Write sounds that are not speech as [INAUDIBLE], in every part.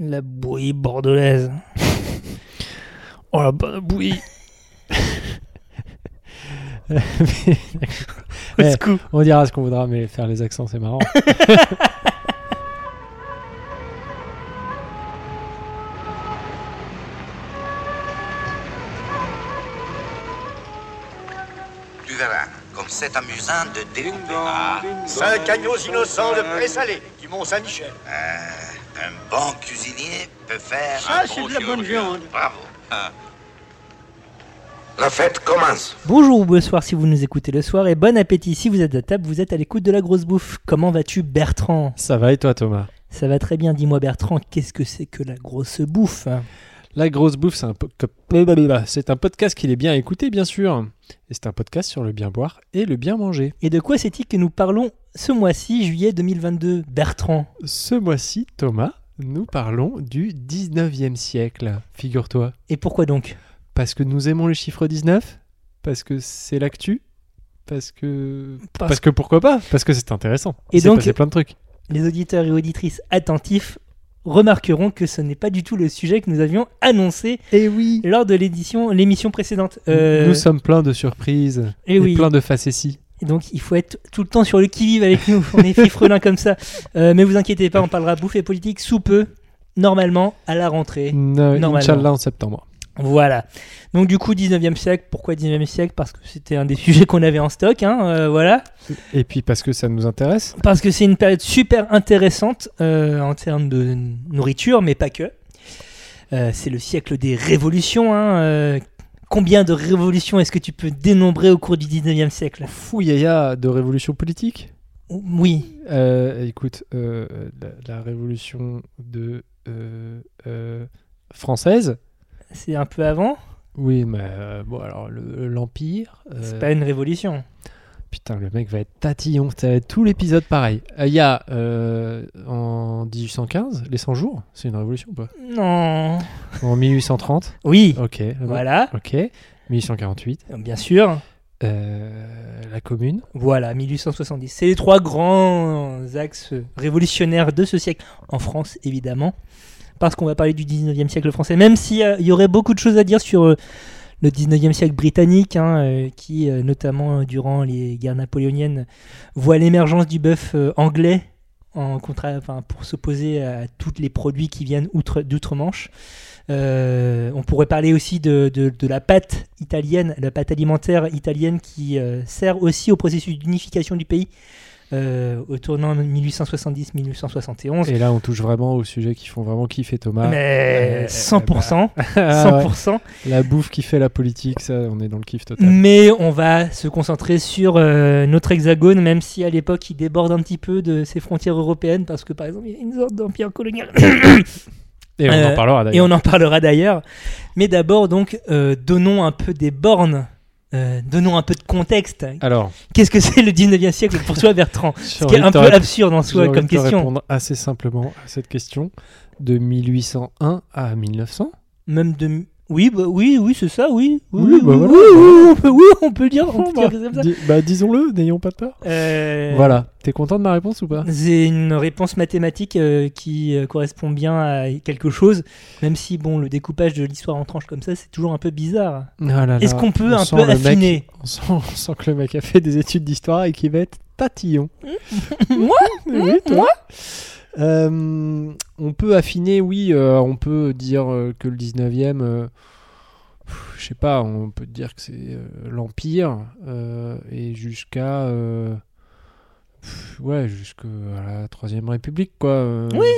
La bouillie bordelaise. [LAUGHS] oh la bonne bouillie. Eh, [LAUGHS] Au secours. on dira ce qu'on voudra, mais faire les accents, c'est marrant. [LAUGHS] Tu verras, comme c'est amusant de découper. Ah, Cinq agneaux innocents de pré-salé du Mont-Saint-Michel. euh, un bon cuisinier peut faire Ça, un c'est bon de la bonne viande. Bravo. Ah. La fête commence. Bonjour ou bonsoir si vous nous écoutez le soir et bon appétit si vous êtes à table, vous êtes à l'écoute de la grosse bouffe. Comment vas-tu Bertrand? Ça va et toi, Thomas? Ça va très bien, dis-moi Bertrand, qu'est-ce que c'est que la grosse bouffe? La grosse bouffe, c'est un, po- un podcast qu'il est bien écouté, bien sûr. Et c'est un podcast sur le bien boire et le bien manger. Et de quoi c'est-il que nous parlons ce mois-ci, juillet 2022 Bertrand? Ce mois-ci, Thomas, nous parlons du 19e siècle, figure-toi. Et pourquoi donc? Parce que nous aimons les chiffres 19 Parce que c'est l'actu? Parce que... Parce Parce que pourquoi pas? Parce que c'est intéressant. Et donc- passé plein de trucs. Les auditeurs et auditrices attentifs remarqueront que ce n'est pas du tout le sujet que nous avions annoncé Et oui lors de l'édition, l'émission précédente. Euh, Nous sommes pleins de surprises et et oui. plein de facéties. Et donc il faut être tout le temps sur le qui-vive avec nous. On est fifrelins comme ça. Euh, mais vous inquiétez pas, on parlera bouffe et politique sous peu, normalement à la rentrée. No- Normalement. Inch'Allah en septembre. Voilà. Donc du coup 19e siècle. Pourquoi 19e siècle? Parce que c'était un des [LAUGHS] sujets qu'on avait en stock. Hein, euh, voilà. Et puis parce que ça nous intéresse. Parce que c'est une période super intéressante euh, en termes de nourriture, mais pas que. Euh, c'est le siècle des révolutions. hein, combien de révolutions est-ce que tu peux dénombrer au cours du 19e siècle? Fouillaya de révolution politique. Oui. Écoute, la, la révolution de française. C'est un peu avant. Oui, mais euh, bon alors le- l'empire. euh, C'est pas une révolution. Putain, le mec va être tatillon. Ça va être tout l'épisode pareil. Euh, Il y a en 1815 les 100 jours. C'est une révolution ou pas? Non. En 1830. Oui. Ok. Voilà. Ok. 1848. Bien sûr. euh, la commune. Voilà, 1870. C'est les trois grands axes révolutionnaires de ce siècle. En France, évidemment. Parce qu'on va parler du 19e siècle français. Même s'il y aurait beaucoup de choses à dire sur euh, le 19e siècle britannique, hein, euh, qui, euh, notamment euh, durant les guerres napoléoniennes, voit l'émergence du bœuf euh, anglais en contra- pour s'opposer à tous les produits qui viennent outre- d'outre-Manche. Euh, on pourrait parler aussi de, la pâte italienne, la pâte alimentaire italienne qui euh, sert aussi au processus d'unification du pays euh, au tournant 1870-1871. Et là, on touche vraiment aux sujets qui font vraiment kiffer Thomas. Mais Euh, 100%, [LAUGHS] Ah ouais. 100%. La bouffe qui fait la politique, ça, on est dans le kiff total. Mais on va se concentrer sur euh, notre hexagone, même si à l'époque il déborde un petit peu de ses frontières européennes, parce que par exemple il y a une sorte d'empire colonial. Et on Euh, en parlera Et on en parlera d'ailleurs. Mais d'abord, donc, euh, donnons un peu des bornes, euh, donnons un peu de contexte. Alors, Qu'est-ce que c'est le 19e siècle pour toi, Bertrand [LAUGHS] Ce qui est un peu absurde en soi comme question. répondre assez simplement à cette question. De 1801 à 1900 Même de. Oui, bah, oui, oui, c'est ça, oui. Oui, Oui, bah oui, voilà. oui, oui, on peut, oui, on peut dire. On peut bah, dire comme ça. Dis- bah, disons-le, n'ayons pas peur. Euh, Voilà, t'es content de ma réponse ou pas? C'est une réponse mathématique euh, qui euh, correspond bien à quelque chose, même si bon, le découpage de l'histoire en tranches comme ça, c'est toujours un peu bizarre. Ah Est-ce qu'on peut on un peu mec- affiner? On, sent, [LAUGHS] on sent que le mec a fait des études d'histoire et qu'il va être tatillon. [LAUGHS] Moi? Oui, toi. Euh, on peut affiner, oui, euh, on peut dire euh, que le 19e, euh, je sais pas, on peut dire que c'est l'Empire et jusqu'à. ouais, jusqu'à la Troisième République, quoi. Oui,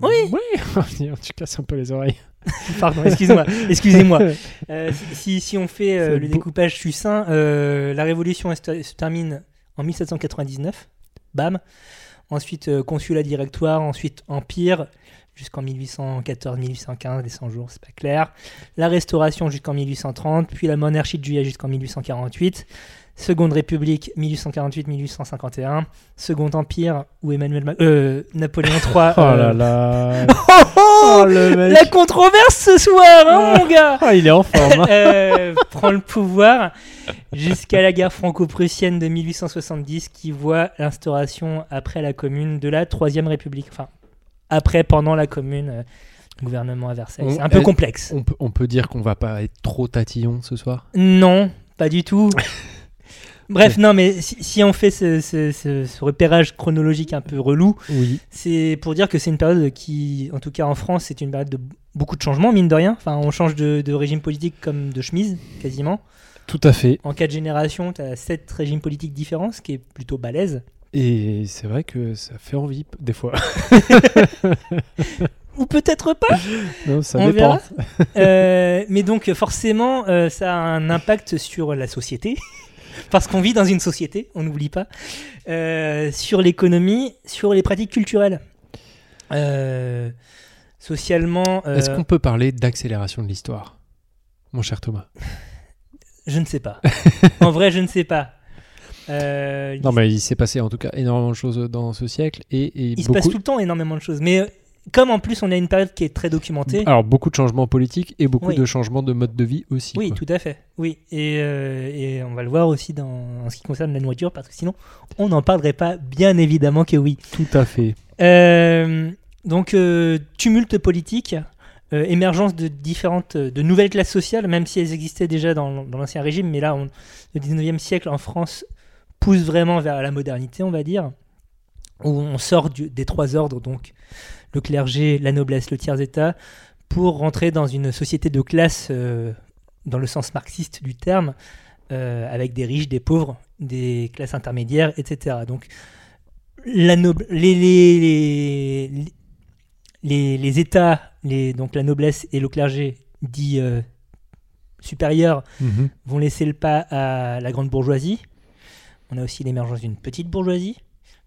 oui. Oui, tu casses un peu les oreilles. [LAUGHS] Pardon, excuse-moi, excusez-moi. [LAUGHS] Euh, si, si, si on fait le beau. découpage succinct, la révolution se termine en 1799, bam. Ensuite, euh, consulat directoire, ensuite empire, jusqu'en 1814-1815, les 100 jours, c'est pas clair. La restauration jusqu'en 1830, puis la monarchie de juillet jusqu'en 1848. Seconde République 1848-1851, Second Empire où Emmanuel Ma- euh, Napoléon III. [LAUGHS] Oh euh, là là. [LAUGHS] Oh, oh Oh, le mec. La controverse ce soir, hein, mon gars Ah, il est en forme. hein. [LAUGHS] euh, prend le pouvoir jusqu'à la guerre franco-prussienne de 1870 qui voit l'instauration après la commune de la Troisième République. Enfin, après, pendant la Commune, euh, gouvernement à Versailles. C'est un peu complexe. On peut, on peut dire qu'on va pas être trop tatillon ce soir? Non, pas du tout. Bref, non, mais si, si on fait ce, ce- ce- ce repérage chronologique un peu relou, Oui. c'est pour dire que c'est une période qui, en tout cas en France, c'est une période de beaucoup de changements, mine de rien. Enfin, on change de, de régime politique comme de chemise, quasiment. Tout à fait. En quatre générations, tu as sept régimes politiques différents, ce qui est plutôt balèze. Et c'est vrai que ça fait envie des fois. [LAUGHS] Ou peut-être pas non, ça On dépend. verra. Euh, mais donc forcément, euh, ça a un impact sur la société, parce qu'on vit dans une société, on n'oublie pas, Euh, sur l'économie, sur les pratiques culturelles. Euh, socialement, euh, Est-ce qu'on peut parler d'accélération de l'histoire, mon cher Thomas? [LAUGHS] Je ne sais pas. en vrai, je ne sais pas. Non, mais il s'est passé en tout cas énormément de choses dans ce siècle et, et il se passe tout le temps énormément de choses. Mais comme en plus on a une période qui est très documentée, Alors beaucoup de changements politiques et beaucoup Oui. de changements de mode de vie aussi. Oui, quoi. tout à fait. Oui, et, euh, et on va le voir aussi dans, en ce qui concerne la nourriture, parce que sinon, on n'en parlerait pas, bien évidemment que oui. Tout à fait. Euh, donc, euh, tumulte politique, émergence de différentes, de nouvelles classes sociales, même si elles existaient déjà dans, dans l'ancien régime, mais là, on- le 19e siècle en France pousse vraiment vers la modernité, on va dire, où on sort du- des trois ordres, donc le clergé, la noblesse, le tiers-état, pour rentrer dans une société de classe euh, dans le sens marxiste du terme, euh, avec des riches, des pauvres, des classes intermédiaires, etc. Donc, la noble- les, les, les, les, les États, les, donc la noblesse et le clergé dit euh, supérieur, Mhm. vont laisser le pas à la grande bourgeoisie. On a aussi l'émergence d'une petite bourgeoisie.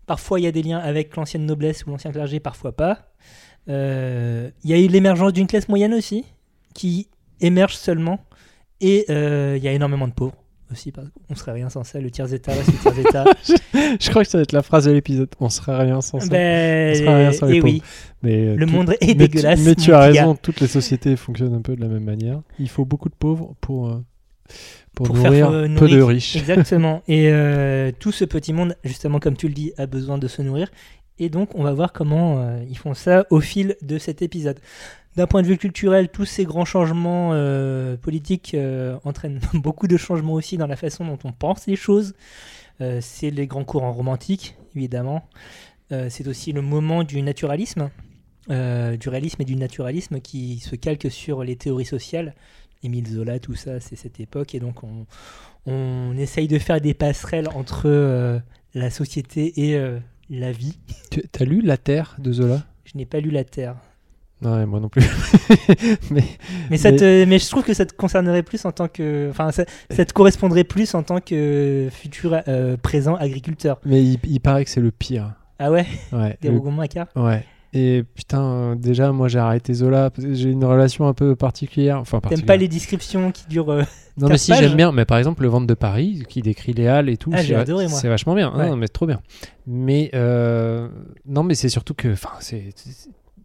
Parfois, il y a des liens avec l'ancienne noblesse ou l'ancien clergé, parfois pas. Euh, Il y a eu l'émergence d'une classe moyenne aussi, qui émerge seulement. Et euh, il y a énormément de pauvres aussi, parce qu'on serait rien sans ça. Le tiers-état reste le tiers-état. [LAUGHS] Je crois que ça va être la phrase de l'épisode. On serait rien sans ça. ben, On serait rien sans les et oui, Mais, euh, le monde est mais tu- dégueulasse. Mais tu as gars. raison, toutes les sociétés fonctionnent un peu de la même manière. Il faut beaucoup de pauvres pour, euh, pour, Pour faire, nourrir euh, peu de riches. Exactement. [LAUGHS] Et euh, tout ce petit monde, justement, comme tu le dis, a besoin de se nourrir. Et donc, on va voir comment euh, ils font ça au fil de cet épisode. D'un point de vue culturel, tous ces grands changements euh, politiques entraînent [LAUGHS] beaucoup de changements aussi dans la façon dont on pense les choses. C'est les grands courants romantiques, évidemment. C'est aussi le moment du naturalisme, du réalisme et du naturalisme qui se calque sur les théories sociales. Émile Zola, tout ça, c'est cette époque. Et donc, on, on essaye de faire des passerelles entre euh, la société et euh, la vie. [LAUGHS] Tu as lu La Terre de Zola? Je n'ai pas lu La Terre. Non, moi non plus. [LAUGHS] mais Mais, ça Mais- te- mais je trouve que ça te concernerait plus en tant que. Enfin, ça, ça te correspondrait plus en tant que futur euh, présent agriculteur. mais il, il paraît que c'est le pire. Ah ouais? Ouais. Des le- quart ouais. Et putain, euh, déjà, moi j'ai arrêté Zola j'ai une relation un peu particulière. Enfin, T'aimes pas les descriptions qui durent. euh, Non, mais si, j'aime bien. Mais par exemple, Le Ventre de Paris, qui décrit les Halles et tout, Ah, c'est j'ai va- adoré, moi. c'est vachement bien. Ouais. Non, mais c'est trop bien. Mais euh, non, mais c'est surtout que, enfin, c'est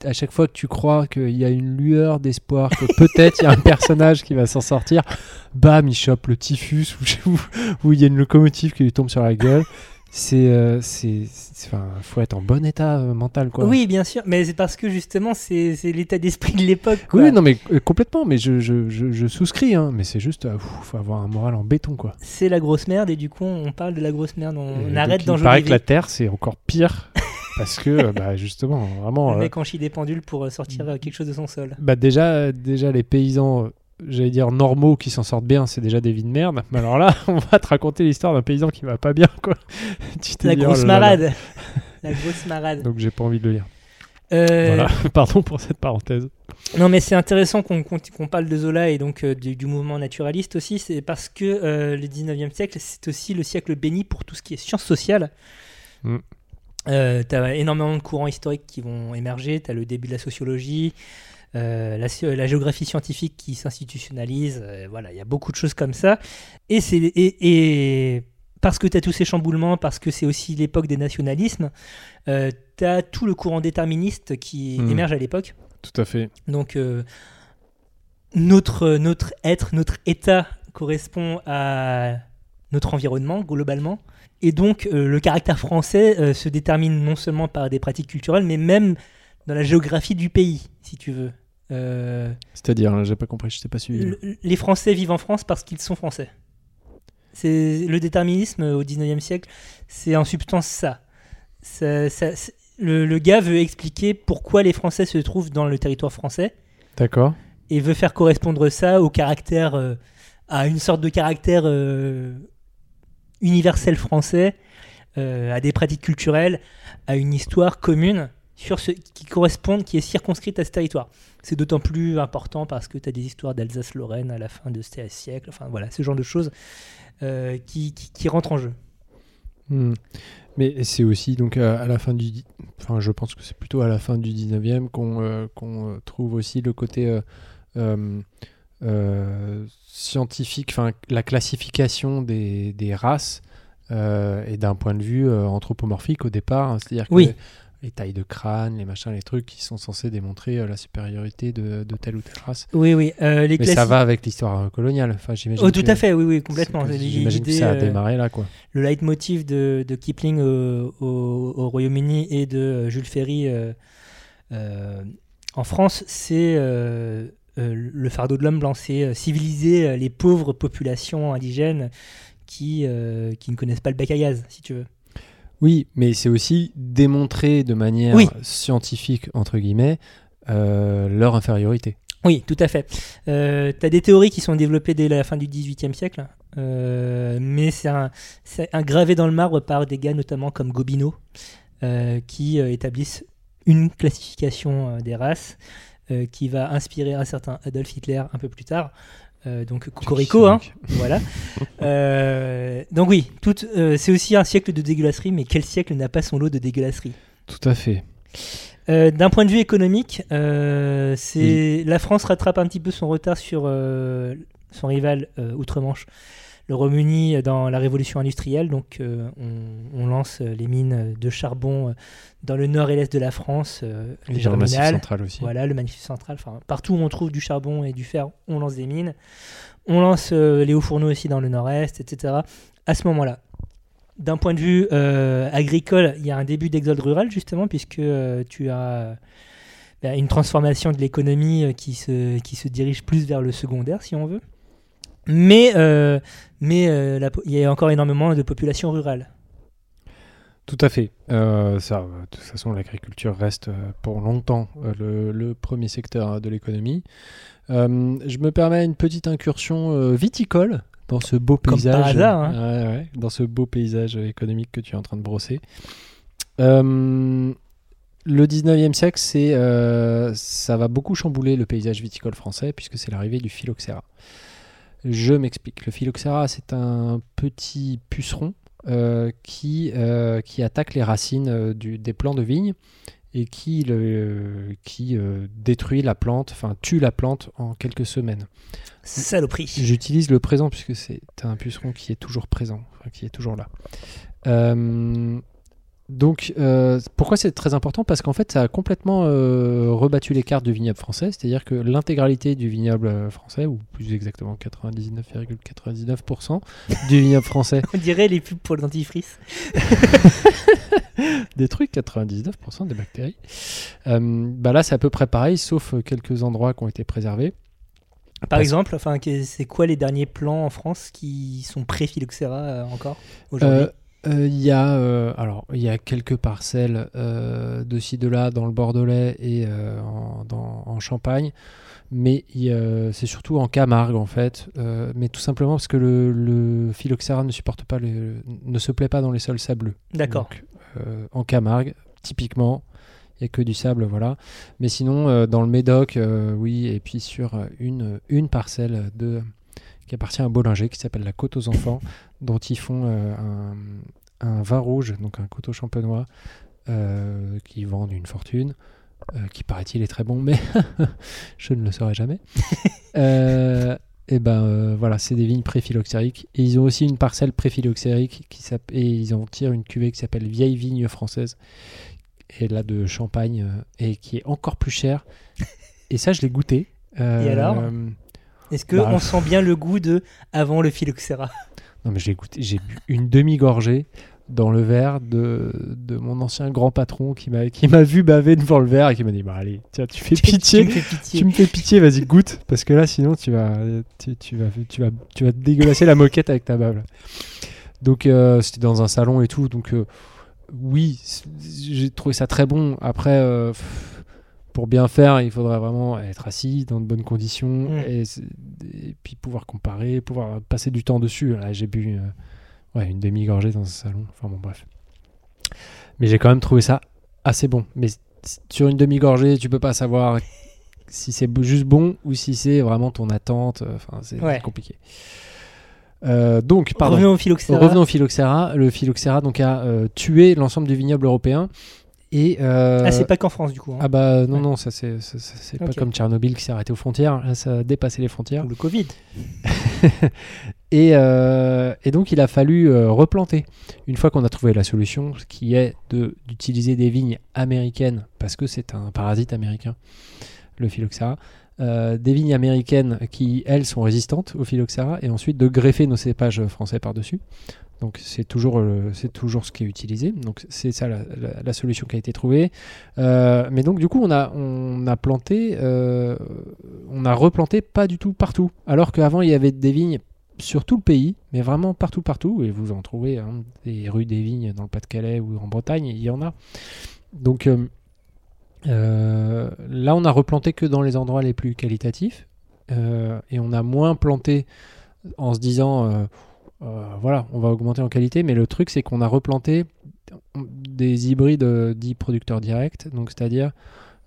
à chaque fois que tu crois qu'il y a une lueur d'espoir, que peut-être il y a un [LAUGHS] personnage qui va s'en sortir, bam, il chope le typhus [LAUGHS] ou ou il y a une locomotive qui lui tombe sur la gueule. C'est, euh, c'est, enfin, faut être en bon état euh, mental, quoi. Oui, bien sûr. Mais c'est parce que justement, c'est l'état d'esprit de l'époque. Oui, non, mais euh, complètement. Mais je, je, je, je souscris, hein. Mais c'est juste, euh, faut avoir un moral en béton, quoi. C'est la grosse merde et du coup, on parle de la grosse merde. On, arrête donc, Il paraît que la. Terre, c'est encore pire. [LAUGHS] parce que, bah, justement, vraiment. Le mec en chie des pendules pour sortir quelque chose de son sol. bah, déjà, déjà, les paysans, j'allais dire normaux, qui s'en sortent bien, c'est déjà des vies de merde. Mais alors là, [LAUGHS] on va te raconter l'histoire d'un paysan qui va pas bien, quoi. [LAUGHS] tu t'es La dit, oh grosse là. marade. La grosse marade. Donc, j'ai pas envie de le lire. Euh, Voilà. [LAUGHS] Pardon pour cette parenthèse. Non, mais c'est intéressant qu'on qu'on parle de Zola et donc euh, du, du mouvement naturaliste aussi. C'est parce que euh, le 19e siècle, c'est aussi le siècle béni pour tout ce qui est sciences sociales. Mm. Euh, tu as énormément de courants historiques qui vont émerger. Tu as le début de la sociologie, la, sci- la géographie scientifique qui s'institutionnalise. euh, voilà, il y a beaucoup de choses comme ça. Et, c'est- et, et parce que tu as tous ces chamboulements, parce que c'est aussi l'époque des nationalismes, tu as tout le courant déterministe qui Mm. émerge à l'époque. Tout à fait. Donc euh, notre, notre être, notre état correspond à notre environnement globalement. Et donc euh, le caractère français euh, se détermine non seulement par des pratiques culturelles, mais même dans la géographie du pays, si tu veux. Euh, C'est-à-dire, hein, j'ai pas compris, je t'ai pas suivi. le- les Français vivent en France parce qu'ils sont français. C'est le déterminisme au 19e siècle, c'est en substance ça. Ça- ça- c'est- le, le gars veut expliquer pourquoi les Français se trouvent dans le territoire français D'accord. et veut faire correspondre ça au caractère, euh, à une sorte de caractère euh, universel français, euh, à des pratiques culturelles, à une histoire commune sur ce qui correspond, qui est circonscrite à ce territoire. C'est d'autant plus important parce que tu as des histoires d'Alsace-Lorraine à la fin de ce siècle, enfin voilà, ce genre de choses euh, qui, qui, qui rentrent en jeu. Hmm. Mais c'est aussi donc à, à la fin du, enfin je pense que c'est plutôt à la fin du 19e qu'on euh, euh, trouve aussi le côté euh, euh, euh, scientifique, enfin la classification des, des races euh, et d'un point de vue euh, anthropomorphique au départ, hein. c'est-à-dire que Oui. Les tailles de crâne, les machins, les trucs qui sont censés démontrer euh, la supériorité de, de telle ou telle race. Oui, oui, euh, les Mais ça va avec l'histoire coloniale. Enfin, j'imagine. Oh, tout que- à fait, oui, oui, complètement. J'imagine que ça a euh, démarré là, quoi. le leitmotiv de, de Kipling au, au- au Royaume-Uni et de Jules Ferry en France, c'est le fardeau de l'homme blanc, c'est civiliser les pauvres populations indigènes qui, qui ne connaissent pas le bec à gaz, si tu veux. Oui, mais c'est aussi démontrer de manière Oui. scientifique, entre guillemets, euh, leur infériorité. Oui, tout à fait. Euh, tu as des théories qui sont développées dès la fin du XVIIIe siècle, euh, mais c'est un, gravé dans le marbre par des gars notamment comme Gobineau, euh, qui établissent une classification des races qui va inspirer un certain Adolf Hitler un peu plus tard. Euh, donc Cocorico, hein, voilà. [LAUGHS] Euh, donc oui, euh, c'est aussi un siècle de dégueulasserie, mais quel siècle n'a pas son lot de dégueulasserie Tout à fait. D'un point de vue économique, la France rattrape un petit peu son retard sur son rival outre-Manche, le Royaume-Uni, dans la révolution industrielle. Donc, euh, on, on lance euh, les mines de charbon euh, dans le nord et l'est de la France, euh, Et le Massif central aussi. Voilà, le Massif central. Enfin, partout où on trouve du charbon et du fer, on lance des mines. On lance euh, les hauts fourneaux aussi dans le nord-est, etc. À ce moment-là. D'un point de vue agricole, il y a un début d'exode rural, justement, puisque tu as une transformation de l'économie qui, se, qui se dirige plus vers le secondaire, si on veut. Mais, euh, mais euh, la il y a encore énormément de population rurale. Tout à fait. Euh, ça, de toute façon, l'agriculture reste pour longtemps le, le premier secteur euh, de l'économie. Je me permets une petite incursion viticole dans ce beau Comme paysage. par hasard, hein. Ouais, ouais, dans ce beau paysage économique que tu es en train de brosser. Le 19e siècle, c'est, ça va beaucoup chambouler le paysage viticole français puisque c'est l'arrivée du phylloxéra. Je m'explique. Le phylloxéra, c'est un petit puceron euh, qui, euh, qui attaque les racines euh, du- des plants de vigne et qui, le, qui euh, détruit la plante, enfin tue la plante en quelques semaines. Saloperie. J'utilise le présent puisque c'est un puceron qui est toujours présent, enfin, qui est toujours là. Euh, donc, euh, pourquoi c'est très important? Parce qu'en fait, ça a complètement euh, rebattu les cartes du vignoble français, c'est-à-dire que l'intégralité du vignoble euh, français, ou plus exactement 99,99% du vignoble français, [LAUGHS] On dirait les pubs pour le dentifrice. [LAUGHS] détruit 99% des bactéries. Euh, bah là, c'est à peu près pareil, sauf quelques endroits qui ont été préservés. Par Parce- exemple, enfin, c'est quoi les derniers plans en France qui sont pré-phylloxéra encore aujourd'hui? Euh, euh, Il y a euh, alors il y a quelques parcelles euh, de ci de là dans le Bordelais et en, dans- en Champagne, mais c'est surtout en Camargue en fait, mais tout simplement parce que le, le phylloxéra ne supporte pas le, ne se plaît pas dans les sols sableux. D'accord. Donc, en Camargue, typiquement, il n'y a que du sable, voilà. Mais sinon, dans le Médoc, oui, et puis sur une, une parcelle de, qui appartient à Bollinger, qui s'appelle la Côte aux Enfants, dont ils font euh, un, un vin rouge, donc un coteau champenois, euh, qui vendent une fortune. euh, qui paraît-il est très bon, mais [LAUGHS] je ne le saurai jamais. [LAUGHS] Et ben euh, voilà, c'est des vignes pré-phylloxériques. Et ils ont aussi une parcelle pré-phylloxérique qui et ils en tirent une cuvée qui s'appelle Vieille Vigne Française. Et là de Champagne, et qui est encore plus chère. Et ça, je l'ai goûté. Euh, Et alors? Est-ce que bah, sent bien le goût de avant le phylloxéra? Non, mais j'ai goûté, j'ai bu une demi-gorgée. dans le verre de, de mon ancien grand patron qui m'a qui m'a vu baver devant le verre et qui m'a dit bah allez tiens tu fais pitié me fais pitié. tu me fais pitié vas-y goûte parce que là sinon tu vas tu, tu vas tu vas tu vas te dégueulasser la moquette avec ta bave là. donc euh, c'était dans un salon et tout donc euh, oui j'ai trouvé ça très bon après euh, pff, pour bien faire il faudrait vraiment être assis dans de bonnes conditions Mm. et, puis pouvoir comparer pouvoir passer du temps dessus là j'ai bu euh, ouais, une demi-gorgée dans un salon enfin bon bref mais j'ai quand même trouvé ça assez bon mais sur une demi-gorgée tu peux pas savoir si c'est juste bon ou si c'est vraiment ton attente euh, enfin c'est Ouais. compliqué Euh, donc pardon Revenons au phylloxéra. Revenons au phylloxéra. Le phylloxéra donc a euh, tué l'ensemble du vignoble européen et euh, Ah, c'est pas qu'en France du coup. hein. ah bah non Ouais. non ça c'est c'est pas comme Tchernobyl qui s'est arrêté aux frontières là ça a dépassé les frontières Ou le Covid. [LAUGHS] et, euh, et donc il a fallu euh, replanter une fois qu'on a trouvé la solution qui est de d'utiliser des vignes américaines parce que c'est un parasite américain le phylloxéra euh, des vignes américaines qui elles sont résistantes au phylloxéra et ensuite de greffer nos cépages français par dessus donc c'est toujours le- c'est toujours ce qui est utilisé. Donc c'est ça la, solution qui a été trouvée. Euh, mais donc du coup on a on a planté euh, on a replanté pas du tout partout. Alors qu'avant il y avait des vignes sur tout le pays, mais vraiment partout, partout, et vous en trouvez hein, des rues des vignes dans le Pas-de-Calais ou en Bretagne, il y en a. Donc euh, euh, là, on a replanté que dans les endroits les plus qualitatifs, euh, et on a moins planté en se disant, euh, euh, voilà, on va augmenter en qualité, mais le truc, c'est qu'on a replanté des hybrides euh, dits producteurs directs, donc c'est-à-dire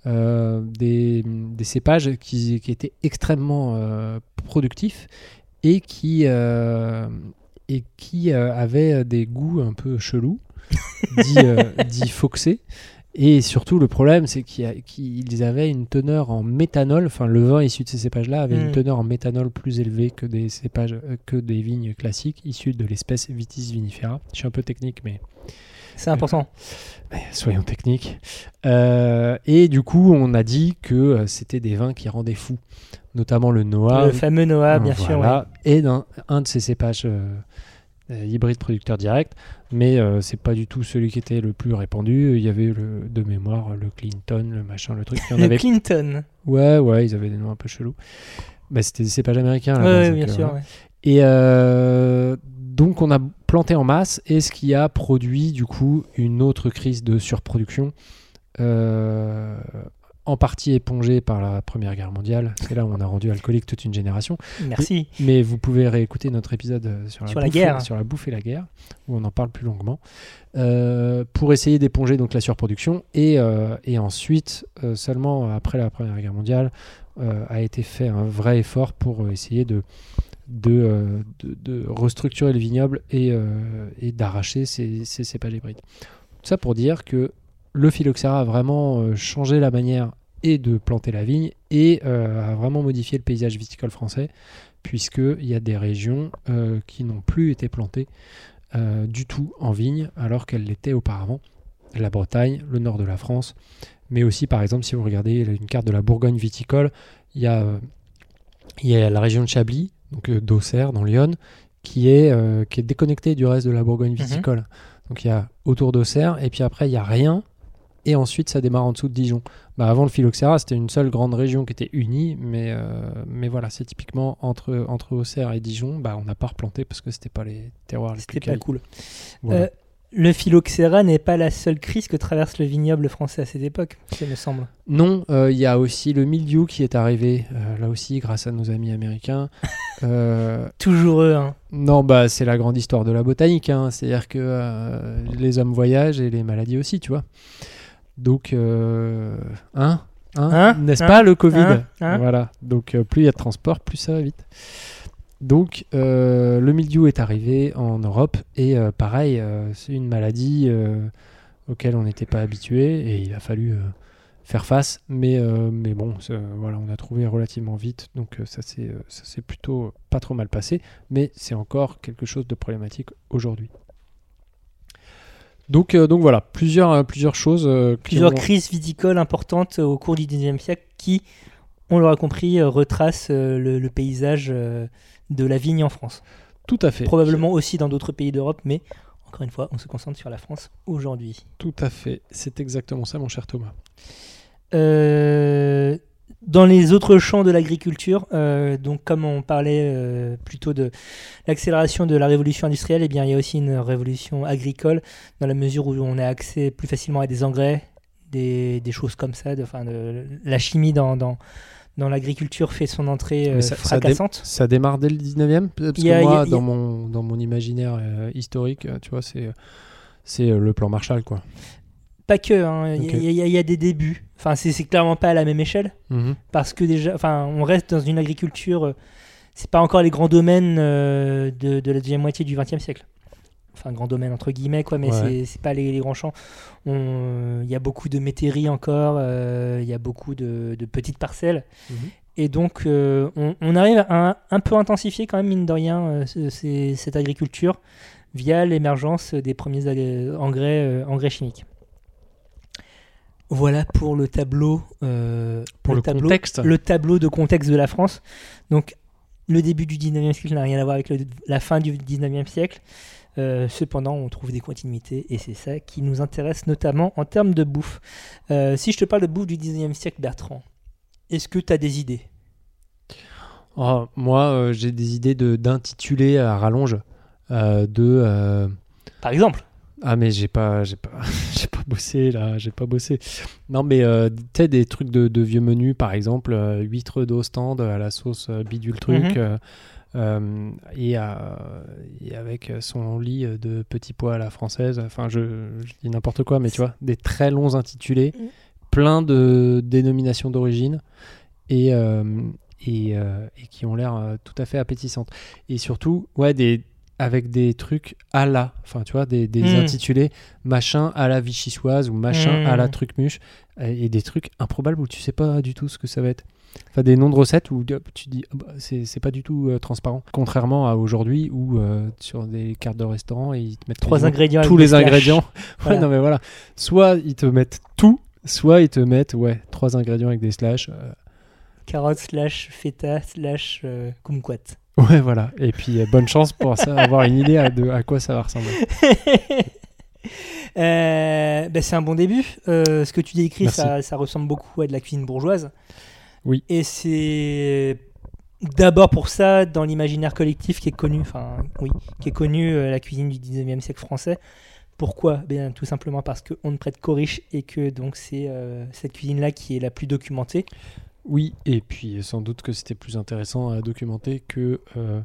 euh, des, cépages qui, étaient extrêmement euh, productifs et qui, euh, euh, avaient des goûts un peu chelous, dits, euh, dits foxés. Et surtout, le problème, c'est qu'ils avaient une teneur en méthanol. Enfin, le vin issu de ces cépages-là avait une Mm. teneur en méthanol plus élevée que des cépages, euh, que des vignes classiques issues de l'espèce Vitis vinifera. Je suis un peu technique, mais C'est important. mais soyons techniques. Euh, et du coup, on a dit que euh, c'était des vins qui rendaient fou, notamment le Noah. le fameux Noah, bien sûr. ouais. Et d'un un de ces cépages euh, euh, hybrides producteurs directs, mais euh, c'est pas du tout celui qui était le plus répandu. Il y avait le, de mémoire le Clinton, le machin, le truc. Il y en Le avait. Clinton. Ouais, ouais, ils avaient des noms un peu chelous. Bah, c'était des cépages américains. Ouais, ouais, bien euh, sûr. ouais. Et euh, donc on a planté en masse et ce qui a produit du coup une autre crise de surproduction, euh, en partie épongée par la Première Guerre mondiale. C'est là où on a rendu alcoolique toute une génération. Merci. Mais vous pouvez réécouter notre épisode euh, sur la, Sur la bouffe, guerre. sur la bouffe et la guerre, où on en parle plus longuement, euh, pour essayer d'éponger donc la surproduction. Et, euh, et ensuite, euh, seulement après la Première Guerre mondiale, a été fait un vrai effort pour essayer de, de, de, de restructurer le vignoble et, et d'arracher ces, ces cépages hybrides. Tout ça pour dire que le phylloxéra a vraiment euh, changé la manière et de planter la vigne et euh, a vraiment modifié le paysage viticole français puisqu'il y a des régions euh, qui n'ont plus été plantées euh, du tout en vigne alors qu'elles l'étaient auparavant. La Bretagne, le nord de la France, mais aussi par exemple si vous regardez une carte de la Bourgogne viticole, il y a, il y a la région de Chablis, donc d'Auxerre dans l'Yonne, qui est, qui est déconnectée du reste de la Bourgogne viticole. Donc il y a autour d'Auxerre et puis après il y a rien et ensuite ça démarre en dessous de Dijon. Bah, avant le phylloxéra, c'était une seule grande région qui était unie, mais, euh, mais voilà, c'est typiquement entre, entre Auxerre et Dijon, bah, on n'a pas replanté parce que c'était pas les terroirs les plus C'était pas quali. cool. Voilà. Euh, le phylloxéra n'est pas la seule crise que traverse le vignoble français à cette époque, il me semble. Non, euh, il y a aussi le mildiou qui est arrivé, là aussi grâce à nos amis américains. [LAUGHS] Toujours eux. Hein. non, bah c'est la grande histoire de la botanique, hein. c'est-à-dire que les hommes voyagent et les maladies aussi, tu vois. Donc, euh, hein, hein, Hein n'est-ce Hein pas le Covid Hein Voilà, donc euh, plus il y a de transport, plus ça va vite. Donc euh, le mildiou est arrivé en Europe et euh, pareil, c'est une maladie auquel on n'était pas habitué et il a fallu faire face. Mais, mais bon, ça, voilà, on a trouvé relativement vite, donc ça s'est plutôt pas trop mal passé, mais c'est encore quelque chose de problématique aujourd'hui. Donc, euh, donc voilà, plusieurs, euh, plusieurs choses. euh, Plusieurs ont- crises viticoles importantes au cours du 19e siècle qui, on l'aura compris, retracent le, le paysage de la vigne en France. Tout à fait. Probablement aussi dans d'autres pays d'Europe, mais encore une fois, on se concentre sur la France aujourd'hui. Tout à fait. C'est exactement ça, mon cher Thomas. Euh, dans les autres champs de l'agriculture, euh, donc comme on parlait euh, plutôt de l'accélération de la révolution industrielle, eh bien il y a aussi une révolution agricole dans la mesure où on a accès plus facilement à des engrais, des, des choses comme ça. De, enfin, de- la chimie dans, dans, dans l'agriculture fait son entrée euh, ça- ça dé- fracassante. Ça démarre dès le 19e Parce a- que moi, a- a- dans, mon, dans mon imaginaire euh, historique, euh, tu vois, c'est c'est euh, le plan Marshall, quoi. Pas que, hein, il y a- Ok. il y, a- il y a des débuts. Enfin, c'est clairement pas à la même échelle. Mhm. parce que déjà, enfin, on reste dans une agriculture, euh, c'est pas encore les grands domaines euh, de, de la deuxième moitié du XXe siècle. Enfin, grand domaine entre guillemets, quoi, mais Ouais. c'est- pas les, les grands champs. Il y a beaucoup de métairies encore, euh, il y a beaucoup de, de petites parcelles. Mhm. Et donc, euh, on, on arrive à un, un peu intensifier quand même, mine de rien, euh, cette agriculture via l'émergence des premiers euh, engrais chimiques. Voilà pour le tableau. euh, Pour le, tableau, contexte. le tableau de contexte de la France. Donc, le début du 19e siècle n'a rien à voir avec le- la fin du 19e siècle. Euh, cependant, on trouve des continuités et c'est ça qui nous intéresse notamment en termes de bouffe. Euh, si je te parle de bouffe du 19e siècle, Bertrand, est-ce que tu as des idées? Oh, moi, euh, j'ai des idées de d'intituler à rallonge de. Par exemple Ah mais j'ai pas, j'ai pas, [LAUGHS] j'ai pas bossé là, j'ai pas bossé. Non mais euh, tu sais des trucs de, de vieux menus par exemple, euh, huîtres d'Ostende à la sauce euh, bidule truc Mhm. euh, euh, et, à- et avec son lit de petits pois à la française. Enfin je, je dis n'importe quoi mais tu vois des très longs intitulés, Mhm. plein de dénominations d'origine et euh, et, euh, et qui ont l'air tout à fait appétissantes. Et surtout ouais des avec des trucs à la, enfin tu vois, des, des Mm. intitulés machin à la vichysoise ou machin à la truc-muche, et et des trucs improbables où tu sais pas du tout ce que ça va être. Enfin, des noms de recettes où tu dis ah bah, c'est pas du tout euh, transparent. Contrairement à aujourd'hui où euh, sur des cartes de restaurant ils te mettent Trois ingrédients. tous les ingrédients. [LAUGHS] [LAUGHS] Voilà. Ouais, non mais voilà. Soit ils te mettent tout, soit ils te mettent ouais trois ingrédients avec des slash. euh, Carotte slash feta slash euh, kumquat. Ouais, voilà. Et puis, euh, bonne chance pour ça, avoir une idée à, de, à quoi ça va ressembler. [LAUGHS] Euh, ben, c'est un bon début. Euh, ce que tu décris, ça, ça ressemble beaucoup à de la cuisine bourgeoise. Oui. Et c'est d'abord pour ça, dans l'imaginaire collectif, qui est connu, enfin, oui, qui est connu euh, la cuisine du 19e siècle français. Pourquoi? Ben, Tout simplement parce qu'on ne prête qu'aux riches et que donc c'est cette cuisine-là qui est la plus documentée. Oui, et puis sans doute que c'était plus intéressant à documenter que euh,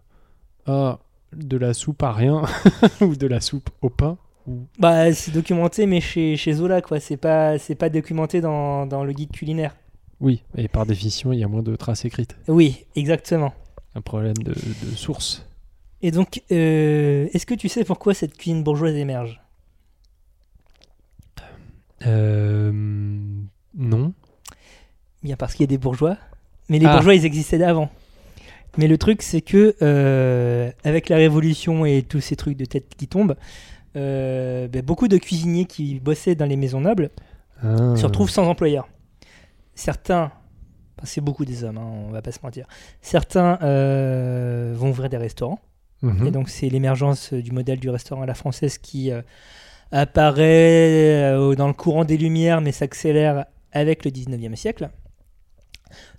ah, de la soupe à rien [LAUGHS] ou de la soupe au pain. Ou... Bah, c'est documenté, mais chez, chez Zola, quoi. C'est pas, c'est pas documenté dans, dans le guide culinaire. Oui, et par définition, il y a moins de traces écrites. Oui, exactement. Un problème de, de source. Et donc, euh, est-ce que tu sais pourquoi cette cuisine bourgeoise émerge? Euh, non. Bien parce qu'il y a des bourgeois, mais les Ah. bourgeois ils existaient d'avant. Mais le truc c'est que euh, avec la révolution et tous ces trucs de tête qui tombent, euh, ben, beaucoup de cuisiniers qui bossaient dans les maisons nobles Ah. se retrouvent sans employeur. Certains, c'est beaucoup des hommes, hein, on va pas se mentir. Certains euh, vont ouvrir des restaurants. Mhm. Et donc c'est l'émergence du modèle du restaurant à la française qui apparaît dans le courant des Lumières, mais s'accélère avec le 19e siècle.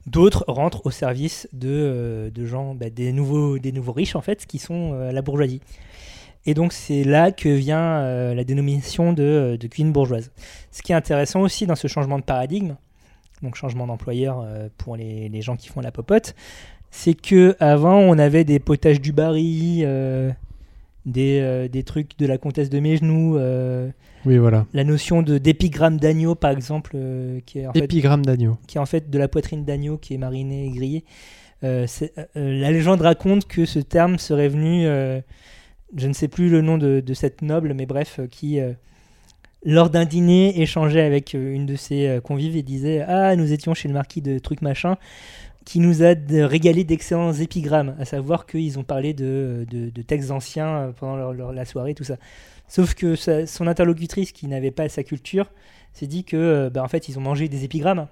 D'autres rentrent au service de, euh, gens, bah, des, nouveaux, des nouveaux riches en fait, qui sont euh, la bourgeoisie. Et donc c'est là que vient euh, la dénomination de, de cuisine bourgeoise. Ce qui est intéressant aussi dans ce changement de paradigme, donc changement d'employeur pour les, les gens qui font la popote, c'est que avant on avait des potages du euh, des, des trucs de la comtesse de euh, Oui, voilà. la notion de d'épigramme d'agneau par exemple, euh, qui, est en fait, Épigramme d'agneau. qui est en fait de la poitrine d'agneau qui est marinée et grillée. Euh, euh, la légende raconte que ce terme serait venu, je ne sais plus le nom de, de cette noble, mais bref, qui lors d'un dîner échangeait avec une de ses convives et disait Ah, nous étions chez le marquis de truc machin, qui nous a régalé d'excellents épigrammes, à savoir qu'ils ont parlé de, textes anciens euh, pendant leur- la soirée, tout ça. Sauf que sa- son interlocutrice, qui n'avait pas sa culture, s'est dit que, euh, bah, en fait, ils ont mangé des épigrammes.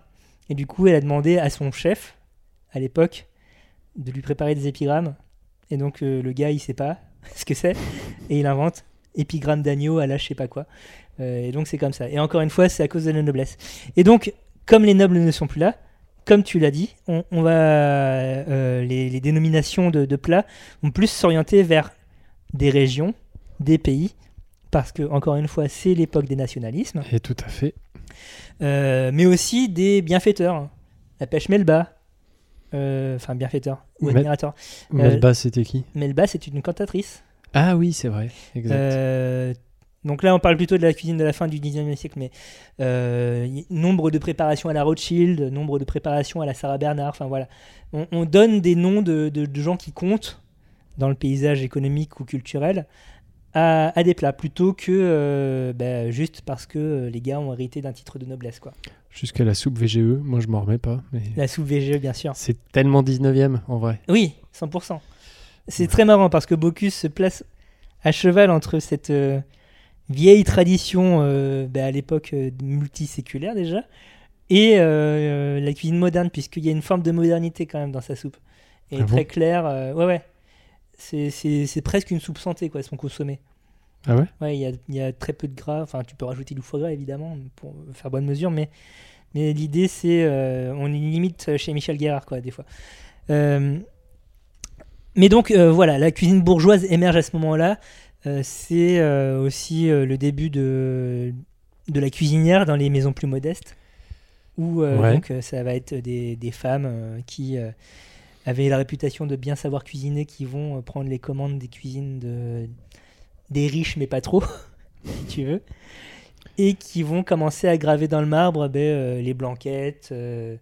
Et du coup, elle a demandé à son chef, à l'époque, de lui préparer des épigrammes. Et donc, euh, le gars, il sait pas [LAUGHS] ce que c'est. Et il invente épigramme d'agneau à la je sais pas quoi. Et donc c'est comme ça. Et encore une fois, c'est à cause de la noblesse. Et donc, comme les nobles ne sont plus là, comme tu l'as dit, on, on va euh, les, les dénominations de, de plats vont plus s'orienter vers des régions, des pays, parce que encore une fois, c'est l'époque des nationalismes, Et tout à fait. euh, mais aussi des bienfaiteurs. La pêche Melba, euh, enfin bienfaiteur ou Mel- admirateur. Melba, c'était qui? Melba, c'est une cantatrice. Ah oui, c'est vrai. Exact. Donc là, on parle plutôt de la cuisine de la fin du 19e siècle, mais euh, nombre de préparations à la Rothschild, nombre de préparations à la Sarah Bernard, enfin voilà. On, on donne des noms de, de- de gens qui comptent dans le paysage économique ou culturel à, à des plats, plutôt que euh, bah, juste parce que euh, les gars ont hérité d'un titre de noblesse. quoi. Jusqu'à la soupe VGE, moi je m'en remets pas. Mais... La soupe VGE, bien sûr. C'est tellement 19ème en vrai. Oui, 100%. C'est très marrant parce que Bocuse se place à cheval entre cette euh, vieille tradition euh, bah, à l'époque euh, multiséculaire déjà et euh, la cuisine moderne puisqu'il y a une forme de modernité quand même dans sa soupe. Et Ah bon très claire. euh, ouais, ouais. C'est- presque une soupe santé, quoi, son consommé. Ah ouais? Ouais, il y a, y a très peu de gras. Enfin, tu peux rajouter du foie gras, évidemment, pour faire bonne mesure. Mais, mais l'idée, c'est. on est limite chez Michel Guérard, quoi, des fois. Euh, mais donc, euh, voilà, la cuisine bourgeoise émerge à ce moment-là. Euh, c'est euh, aussi euh, le début de, de la cuisinière dans les maisons plus modestes. Où Ouais. donc, ça va être des, des femmes qui avaient la réputation de bien savoir cuisiner, qui vont prendre les commandes des cuisines de, des riches, mais pas trop, [LAUGHS] si tu veux, et qui vont commencer à graver dans le marbre ben, euh, les blanquettes, euh,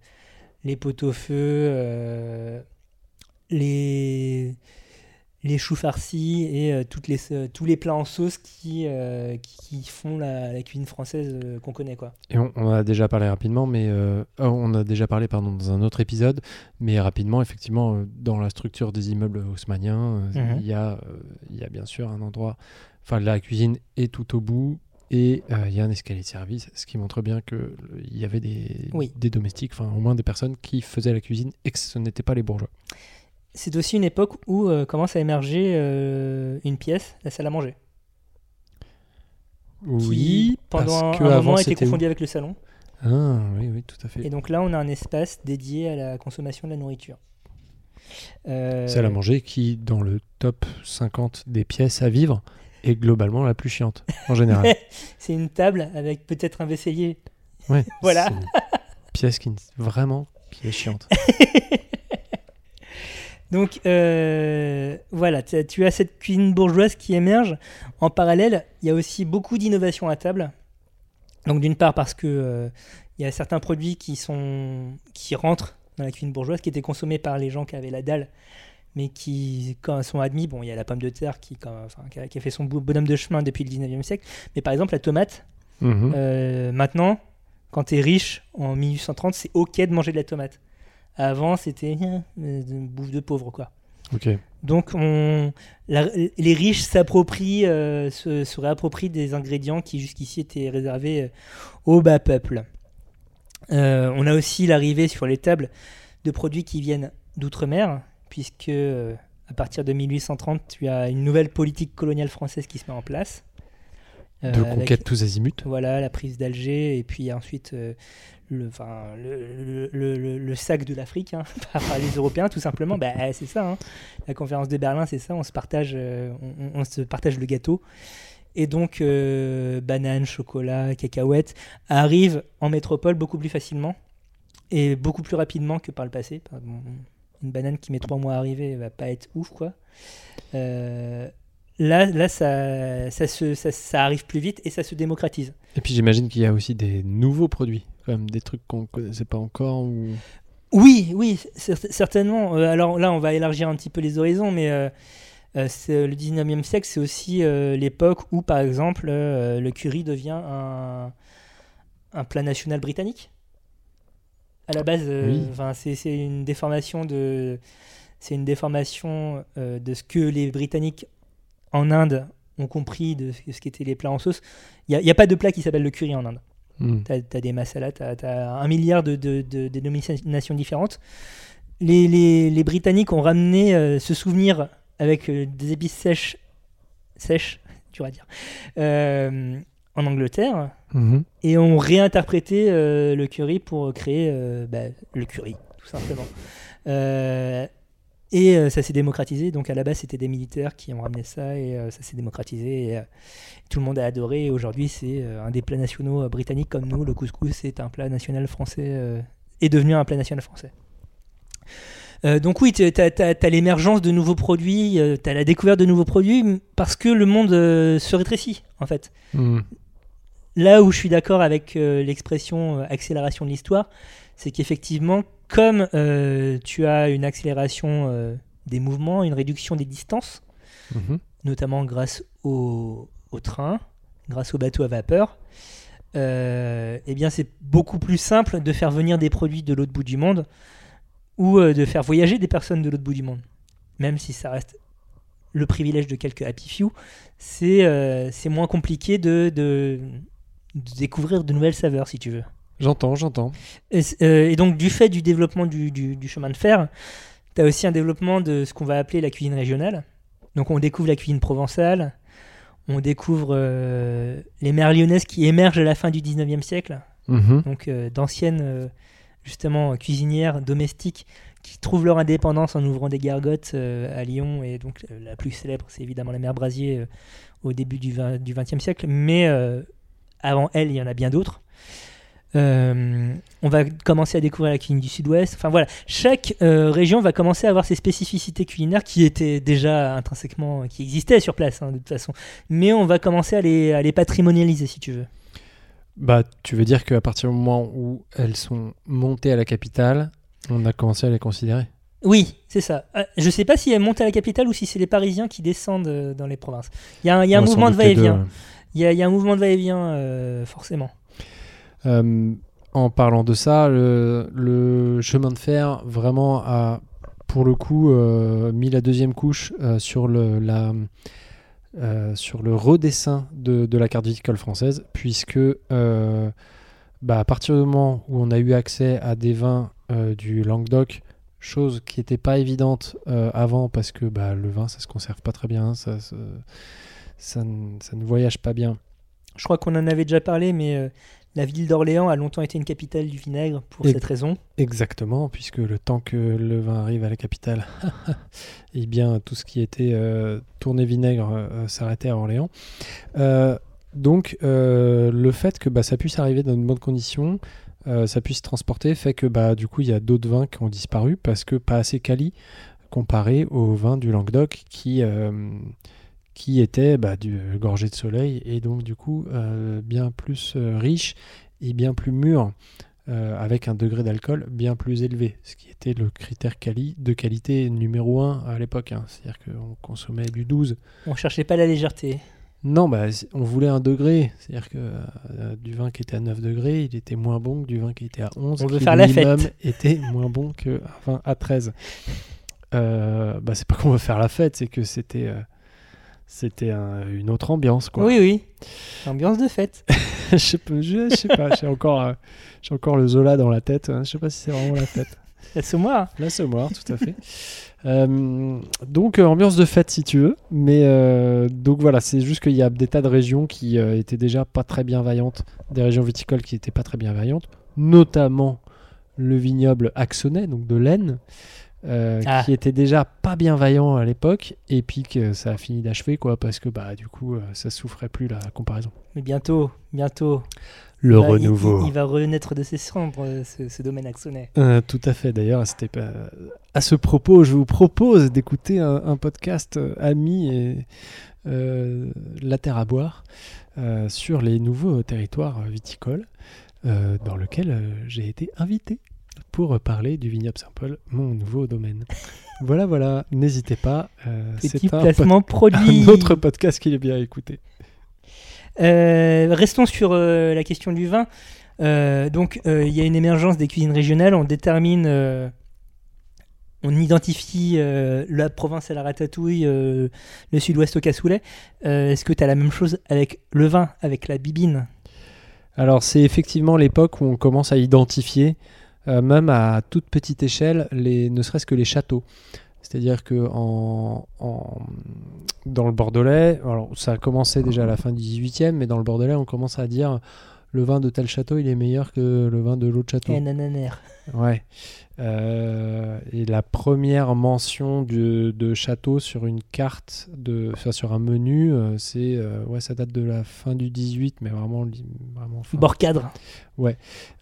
les pot-au-feu, euh, les, les choux farcis et euh, toutes les, euh, tous les plats en sauce qui, euh, qui, qui font la, la cuisine française qu'on connaît. Quoi. Et on, on a déjà parlé rapidement, mais oh, on a déjà parlé pardon dans un autre épisode, mais rapidement effectivement dans la structure des immeubles haussmanniens, Mhm. il y a il y a bien sûr un endroit, enfin la cuisine est tout au bout et euh, il y a un escalier de service, ce qui montre bien que euh, il y avait des Oui. des domestiques, enfin au moins des personnes qui faisaient la cuisine et que ce n'étaient pas les bourgeois. C'est aussi une époque où euh, commence à émerger euh, une pièce, la salle à manger. qui, Oui, pendant parce un que moment, avant était c'était où confondu avec le salon. Ah oui oui tout à fait. Et donc là, on a un espace dédié à la consommation de la nourriture. Euh, Salle à manger qui, dans le top 50 des pièces à vivre, est globalement la plus chiante, en général. [LAUGHS] C'est une table avec peut-être un vaisselier. Ouais, [LAUGHS] Voilà. une pièce qui, vraiment, qui est chiante. [LAUGHS] Donc euh, voilà, tu as- cette cuisine bourgeoise qui émerge. En parallèle, il y a aussi beaucoup d'innovations à table. Donc d'une part parce que euh, il y a certains produits qui sont qui rentrent dans la cuisine bourgeoise qui étaient consommés par les gens qui avaient la dalle, mais qui quand sont admis. Bon, il y a la pomme de terre qui, quand- enfin, qui, a, qui a fait son bo- bonhomme de chemin depuis le 19e siècle. Mais par exemple, la tomate, Mhm. euh, maintenant, quand tu es riche en 1830, c'est ok de manger de la tomate. Avant, c'était euh, une bouffe de pauvre, quoi. Donc, on, la- les riches s'approprient, euh, se, se réapproprient des ingrédients qui jusqu'ici étaient réservés euh, au bas peuple. Euh, on a aussi l'arrivée sur les tables de produits qui viennent d'outre-mer, puisque euh, à partir de 1830, tu as une nouvelle politique coloniale française qui se met en place. Euh, De avec- conquête tous azimuts. voilà, la prise d'Alger et puis ensuite euh, le, enfin, le, le- le- le sac de l'Afrique hein, [LAUGHS] par les Européens, tout simplement. Bah, c'est ça. hein. La conférence de Berlin, c'est ça. On se partage, euh, on, on se partage le gâteau. Et donc, euh, bananes, chocolat, cacahuètes arrivent en métropole beaucoup plus facilement et beaucoup plus rapidement que par le passé. Une banane qui met trois mois à arriver va pas être ouf, quoi. Euh, là, là ça, ça, se, ça, ça arrive plus vite et ça se démocratise. Et puis j'imagine qu'il y a aussi des nouveaux produits, comme des trucs qu'on ne connaissait pas encore. Ou... Oui, oui, cer- certainement. Euh, alors là, on va élargir un petit peu les horizons, mais euh, euh, le 19e siècle, c'est aussi euh, l'époque où, par exemple, euh, le curry devient un, un plat national britannique. À la base, Oui. c'est c'est une déformation de, c'est une déformation euh, de ce que les Britanniques en Inde ont compris de ce qu'étaient les plats en sauce. Il n'y a, pas de plat qui s'appelle le curry en Inde. Hmm. Tu as, des masalas, tu as, un milliard de, de, de dénominations différentes. Les, les, les Britanniques ont ramené euh, ce souvenir avec euh, des épices sèches, sèches [LAUGHS] dur à dire, euh, en Angleterre, Mhm. et ont réinterprété le curry pour créer bah, le curry, tout simplement. Et euh, ça s'est démocratisé. Donc à la base, c'était des militaires qui ont ramené ça et euh, ça s'est démocratisé. Et, euh, tout le monde a adoré. Et aujourd'hui, c'est un des plats nationaux britanniques comme nous. Le couscous est un plat national français, est devenu un plat national français. Donc oui, tu as, l'émergence de nouveaux produits, tu as la découverte de nouveaux produits parce que le monde se rétrécit en fait. Mhm. Là où je suis d'accord avec l'expression accélération de l'histoire, c'est qu'effectivement, comme euh, tu as une accélération euh, des mouvements, une réduction des distances, Mhm. notamment grâce au, au train, grâce au bateau à vapeur, euh, eh bien c'est beaucoup plus simple de faire venir des produits de l'autre bout du monde ou de faire voyager des personnes de l'autre bout du monde. Même si ça reste le privilège de quelques happy few, c'est c'est moins compliqué de, de- de découvrir de nouvelles saveurs si tu veux. J'entends, j'entends. Et, euh, et donc, du fait du développement du, du- du chemin de fer, tu as aussi un développement de ce qu'on va appeler la cuisine régionale. Donc, on découvre la cuisine provençale, on découvre euh, les mères lyonnaises qui émergent à la fin du 19e siècle, Mhm. donc euh, d'anciennes, justement, cuisinières domestiques qui trouvent leur indépendance en ouvrant des gargotes à Lyon. Et donc, la plus célèbre, c'est évidemment la mère Brasier au début du, 20, du 20e siècle. Mais avant elle, il y en a bien d'autres. Euh, on va commencer à découvrir la cuisine du sud-ouest. Enfin voilà, chaque euh, région va commencer à avoir ses spécificités culinaires qui étaient déjà intrinsèquement, qui existaient sur place hein, de toute façon. Mais on va commencer à les, à les patrimonialiser si tu veux. Bah, tu veux dire qu'à partir du moment où elles sont montées à la capitale, on a commencé à les considérer? Oui, c'est ça. Euh, Je sais pas si elles montent à la capitale ou si c'est les Parisiens qui descendent dans les provinces. Il y a un, mouvement de va-et-vient. Il y a, il y a un mouvement de va-et-vient, euh, forcément. Euh, en parlant de ça, le, chemin de fer vraiment a, pour le coup, euh, mis la deuxième couche euh, sur, le, sur le redessin de, la carte viticole française, puisque bah, à partir du moment où on a eu accès à des vins du Languedoc, chose qui n'était pas évidente avant, parce que bah, le vin, ça se conserve pas très bien, ça, ça, ne- voyage pas bien. Je crois qu'on en avait déjà parlé, mais la ville d'Orléans a longtemps été une capitale du vinaigre pour Et- cette raison. Exactement, puisque le temps que le vin arrive à la capitale, [LAUGHS] eh bien tout ce qui était euh, tourné vinaigre euh, s'arrêtait à Orléans. Euh, donc euh, le fait que bah, ça puisse arriver dans de bonnes conditions, euh, ça puisse transporter, fait que bah, du coup il y a d'autres vins qui ont disparu parce que pas assez quali comparé aux vins du Languedoc qui, euh, qui étaient bah, du, gorgés de soleil et donc du coup euh, bien plus euh, riches et bien plus euh, avec un degré d'alcool bien plus élevé, ce qui était le critère quali de qualité numéro 1 à l'époque. hein. C'est-à-dire qu'on consommait du 12. On cherchait pas la légèreté. Non, bah, on voulait un degré. C'est-à-dire que euh, du vin qui était à 9 degrés, il était moins bon que du vin qui était à 11. On veut qui faire la fête. était moins bon qu'un vin à 13. Euh, bah, c'est pas qu'on veut faire la fête, c'est que c'était euh, c'était un- une autre ambiance. Quoi. Oui, oui. Ambiance de fête. [LAUGHS] je sais pas, je, je sais pas, j'ai encore, euh, j'ai encore le Zola dans la tête. hein. Je sais pas si c'est vraiment la fête. [LAUGHS] L'assommoir. L'assommoir, tout à fait. Euh, donc, euh, ambiance de fête si tu veux. Mais donc voilà, c'est juste qu'il y a des tas de régions qui étaient déjà pas très bienveillantes, des régions viticoles qui étaient pas très bienveillantes, notamment le vignoble axonais, donc de l'Aisne, euh, Ah. qui était déjà pas bienveillant à l'époque, et puis que ça a fini d'achever, quoi, parce que bah du coup, euh, ça souffrait plus la comparaison. Mais bientôt, bientôt. Le Bah, il- Il, il va renaître de ses cendres, euh, ce, ce domaine axonais. Euh, tout à fait. D'ailleurs, c'était pas... à ce propos, je vous propose d'écouter un, un podcast euh, ami et euh, la terre à boire euh, sur les nouveaux territoires viticoles, euh, dans lequel euh, j'ai été invité pour parler du vignoble Saint-Paul, mon nouveau domaine. voilà, voilà. N'hésitez pas. euh, Petit c'est un, placement [LAUGHS] produit. un autre podcast qu'il est bien écouté. Euh, restons sur euh, la question du vin. Euh, donc, euh, il y a une émergence des cuisines régionales. On détermine, on identifie la province à la ratatouille, le sud-ouest au cassoulet. Est-ce que tu as la même chose avec le vin, avec la bibine? Alors c'est effectivement l'époque où on commence à identifier, euh, même à toute petite échelle, les, ne serait-ce que les châteaux. C'est-à-dire que en, en- dans le Bordelais, alors ça a commencé déjà à la fin du 18e, mais dans le Bordelais, on commence à dire le vin de tel château, il est meilleur que le vin de l'autre château. Et nananer. Ouais. Euh, et la première mention de, de château sur une carte, de, enfin, sur un menu, euh, c'est euh, ouais, ça date de la fin du 18, mais vraiment, vraiment fin. Bord cadre.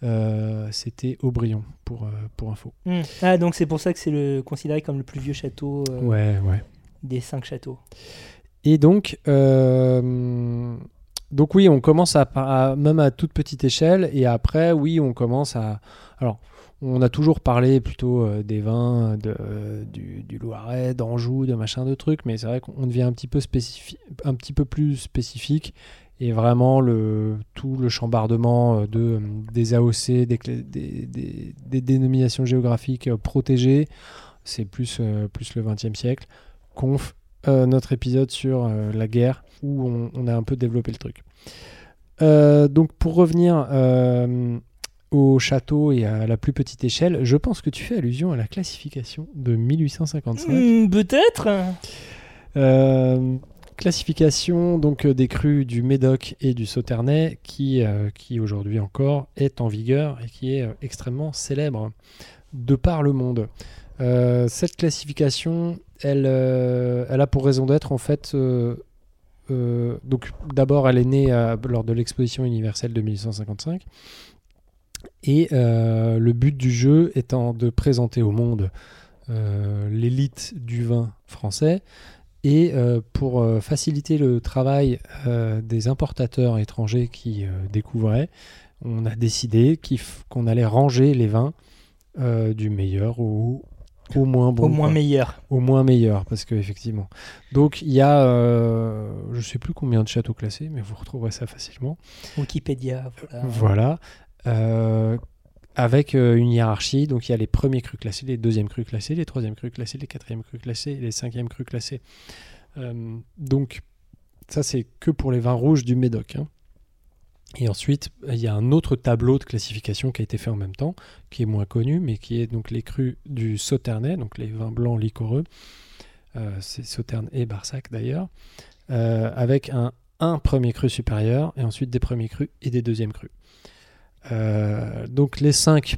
Euh, c'était Aubryon pour, pour info. Hmm. Ah, donc c'est pour ça que c'est le, considéré comme le plus vieux château Ouais, ouais. des cinq châteaux. Et donc, euh, donc oui, on commence à, même à toute petite échelle, et après, oui, on commence à. Alors, on a toujours parlé plutôt euh, des vins de, euh, du, Loiret, d'Anjou, de machin de trucs, mais c'est vrai qu'on devient un petit peu spécifi- un petit peu plus spécifique, et vraiment le tout le chambardement euh, de des AOC, des, dénominations géographiques protégées, c'est plus plus le XXe siècle. Conf, notre épisode sur euh, la guerre où on, on a un peu développé le truc. Euh, donc pour revenir euh, au château et à la plus petite échelle, je pense que tu fais allusion à la classification de 1855. Hmm, Peut-être. Euh, classification donc euh, des crus du Médoc et du Sauternay qui, euh, qui aujourd'hui encore est en vigueur et qui est euh, extrêmement célèbre de par le monde. Euh, cette classification, elle, euh, elle a pour raison d'être en fait. euh, euh, donc d'abord, elle est née lors de l'exposition universelle de 1855. Et le but du jeu étant de présenter au monde l'élite du vin français et pour faciliter le travail des importateurs étrangers qui découvraient, on a décidé qu'on allait ranger les vins du meilleur au, au moins bon. Au moins quoi. meilleur. Au moins meilleur, parce que effectivement. Donc il y a, euh, je sais plus combien de châteaux classés, mais vous retrouverez ça facilement. Wikipédia. Voilà. Voilà. Euh, avec euh, une hiérarchie, donc il y a les premiers crus classés, les deuxièmes crus classés, les troisièmes crus classés, les quatrièmes crus classés, et les cinquièmes crus classés. Euh, donc ça c'est que pour les vins rouges du Médoc. hein. Et ensuite, il y a un autre tableau de classification qui a été fait en même temps, qui est moins connu, mais qui est donc les crus du Sauternay, donc les vins blancs liquoreux. Euh, c'est Sauterne et Barsac d'ailleurs, euh, avec un, un premier cru supérieur, et ensuite des premiers crus et des deuxièmes crus. Euh, donc les 5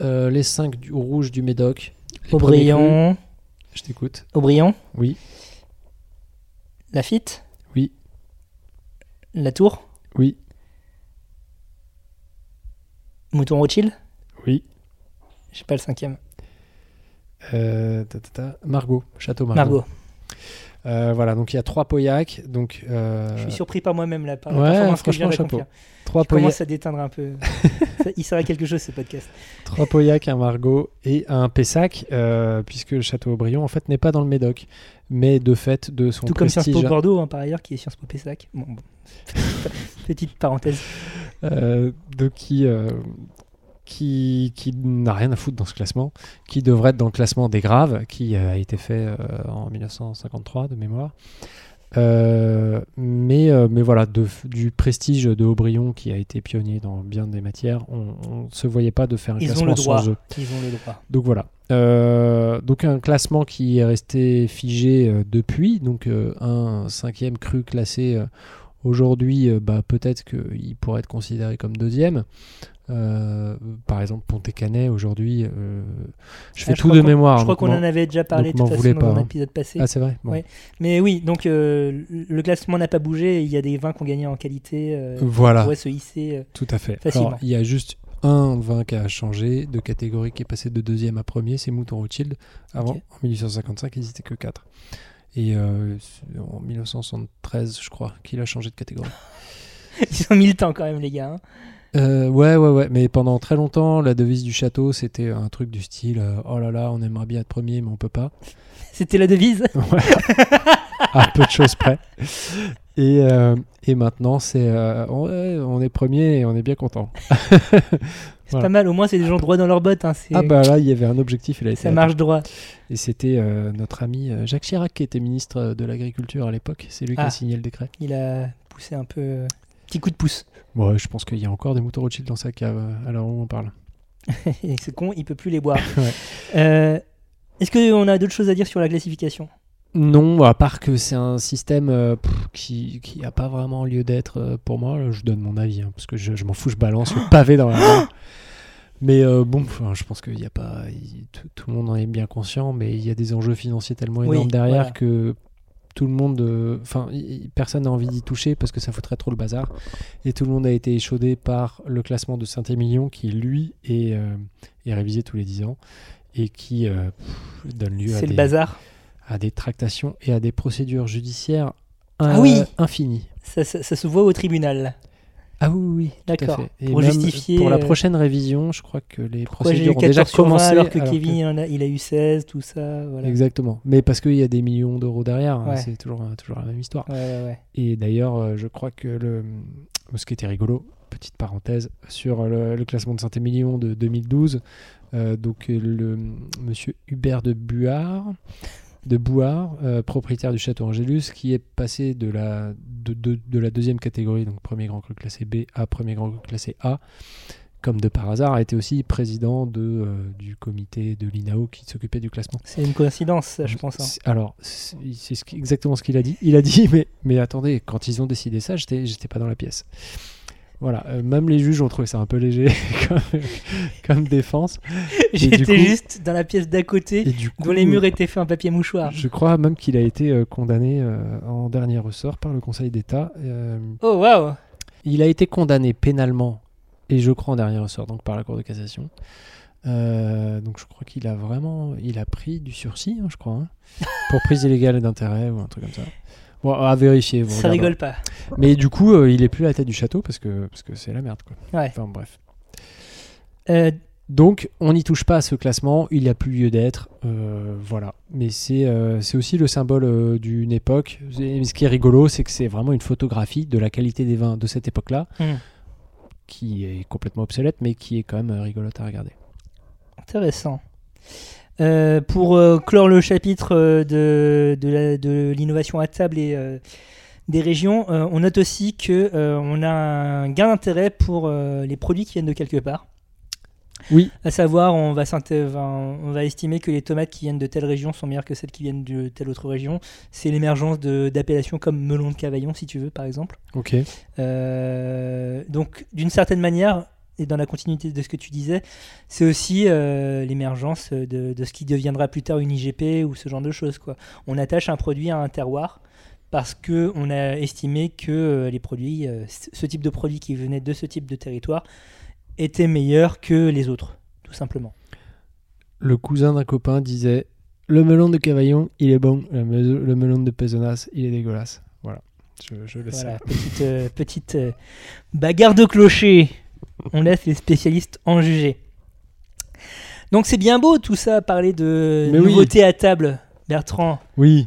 les cinq du rouge du Médoc. Aubryon. crus. Je t'écoute. Aubryon. Oui. Lafitte. Oui. La Tour. Oui. Mouton Rothschild. Oui. Je sais pas le cinquième. Euh, ta, ta, ta, Margot, Château Margot. Margot. Euh, voilà, donc il y a trois Pauillac. Donc, euh, Je suis surpris par moi-même là par la ouais, performance que je viens chapeau. trois, Je commence à déteindre un peu. [LAUGHS] Ça- Il sert à quelque chose ce podcast. trois Pauillac, un Margot et un Pessac, euh, puisque le Château Aubryon en fait n'est pas dans le Médoc, mais de fait de son Tout comme Sciences. Po Bordeaux hein, par ailleurs qui est Sciences Po Pessac. Bon, bon. [LAUGHS] Petite parenthèse. Euh, de qui, euh, qui, qui n'a rien à foutre dans ce classement, qui devrait être dans le classement des graves, qui euh, a été fait en 1953 de mémoire. Euh, mais, euh, mais voilà, de- du prestige de Aubryon qui a été pionnier dans bien des matières, on ne se voyait pas de faire un Ils ont classement le droit. sans eux. Ils ont le droit. Donc voilà. Euh, donc un classement qui est resté figé depuis. Donc un cinquième cru classé aujourd'hui, euh, bah, peut-être qu'il pourrait être considéré comme deuxième. Euh, par exemple, Pontet-Canet aujourd'hui, euh, je fais Ah, je tout de qu'on- mémoire. Je crois qu'on en avait déjà parlé de toute façon dans hein. épisode passé. Ah c'est vrai. Bon. Ouais. Mais oui, donc euh, le classement n'a pas bougé. Il y a des vins qui ont gagné en qualité. Voilà. On pourrait se hisser. Tout à fait. Facilement. Alors, il y a juste un vin qui a changé de catégorie, qui est passé de deuxième à premier, c'est Mouton Rothschild. Avant, en 1855, ils n'étaient que 4. Et euh, en 1973, je crois, qu'il a changé de catégorie. [LAUGHS] Ils ont mis le temps quand même, les gars. hein. Euh, ouais, ouais, ouais. Mais pendant très longtemps, la devise du château, c'était un truc du style euh, Oh là là, on aimerait bien être premier, mais on peut pas. C'était la devise. Ouais. [LAUGHS] à peu de choses près. Et, euh, et maintenant, c'est euh, ouais, on est premier et on est bien content. [LAUGHS] C'est Voilà. pas mal. Au moins, c'est des gens droits dans leurs bottes. hein, Ah bah là, il y avait un objectif, il a été ça atteint. marche droit. Et c'était euh, notre ami euh, Jacques Chirac qui était ministre de l'Agriculture à l'époque. C'est lui qui Ah. a signé le décret. Il a poussé un peu. euh, Petit coup de pouce. Ouais, je pense qu'il y a encore des moutons Rothschild dans sa cave euh, à l'heure où on parle. Et [LAUGHS] c'est con, il peut plus les boire. [LAUGHS] Ouais. Euh, Est-ce qu'on a d'autres choses à dire sur la classification? Non, à part que c'est un système euh, pff, qui qui a pas vraiment lieu d'être euh, pour moi. Je donne mon avis hein, parce que je, je m'en fous, je balance le [GASPS] pavé dans la mare. Mais euh, bon, enfin, je pense qu'il y a pas, il- tout, tout le monde en est bien conscient, mais il y a des enjeux financiers tellement Oui, énormes derrière voilà. que tout le monde, euh, enfin, personne n'a envie d'y toucher parce que ça foutrait trop le bazar. Et tout le monde a été échaudé par le classement de Saint-Émilion qui, lui, est, euh, est révisé tous les 10 ans et qui euh, pff, donne lieu à C'est le des, bazar. À des tractations et à des procédures judiciaires Ah oui. infinies. Ça, ça- ça se voit au tribunal. Ah oui, oui, D'accord. Pour même justifier, Pour la euh, prochaine révision, je crois que les procédures ont déjà 14 sur 20 commencé. alors que alors Kevin il, en a, il a eu 16, tout ça. Voilà. Exactement. Mais parce qu'il y a des millions d'euros derrière, hein, c'est toujours, toujours la même histoire. Ouais, ouais, ouais. Et d'ailleurs, euh, je crois que le, ce qui était rigolo, petite parenthèse, sur le, le classement de Saint-Émilion de 2012, euh, donc le monsieur Hubert de Buard, de Bouard, euh, propriétaire du château Angélus, qui est passé de la, de, de- de la deuxième catégorie, donc premier grand cru classé B, à premier grand cru classé A, comme de par hasard, a été aussi président de, euh, du comité de l'INAO qui s'occupait du classement. C'est une coïncidence, ça, je pense. hein. Alors, c'est ce exactement ce qu'il a dit. Il a dit, mais, mais attendez, quand ils ont décidé ça, j'étais j'étais pas dans la pièce. Voilà, euh, même les juges ont trouvé ça un peu léger [LAUGHS] comme, comme défense. J'étais juste dans la pièce d'à côté, Et du coup, dont les murs étaient faits en papier mouchoir. je crois même qu'il a été euh, condamné euh, en dernier ressort par le Conseil d'État. Oh, waouh il a été condamné pénalement, et je crois en dernier ressort, donc par la Cour de cassation. Donc je crois qu'il a vraiment, il a pris du sursis, hein, je crois, hein, pour prise illégale d'intérêt ou un truc comme ça. Bon, à vérifier. vous Ça rigole pas. Mais du coup, euh, il est plus à la tête du château parce que parce que c'est la merde quoi. Ouais. Enfin bref. Euh, Donc on n'y touche pas à ce classement, il n'y a plus lieu d'être, euh, voilà. Mais c'est euh, aussi le symbole euh, d'une époque. Et ce qui est rigolo, c'est que c'est vraiment une photographie de la qualité des vins de cette époque-là, Hmm. qui est complètement obsolète, mais qui est quand même rigolote à regarder. Intéressant. Euh, pour euh, clore le chapitre euh, de, de l'innovation à table et des régions, on note aussi que on a un gain d'intérêt pour les produits qui viennent de quelque part. Oui. À savoir, on va, on va estimer que les tomates qui viennent de telle région sont meilleures que celles qui viennent de telle autre région. C'est l'émergence d'appellations comme melon de Cavaillon, si tu veux, par exemple. Ok. Donc, d'une certaine manière, et dans la continuité de ce que tu disais, c'est aussi euh, l'émergence de, de ce qui deviendra plus tard une IGP ou ce genre de choses. Quoi. On attache un produit à un terroir parce que on a estimé que euh, les produits, euh, ce type de produit qui venait de ce type de territoire, était meilleur que les autres, tout simplement. Le cousin d'un copain disait le melon de Cavaillon, il est bon, le, me- le melon de Pézenas, il est dégueulasse. Voilà. Je, je le sais. Petite, euh, petite euh, bagarre de clocher. On laisse les spécialistes en juger. Donc c'est bien beau tout ça, parler de Mais oui. nouveautés à table. Bertrand, Oui.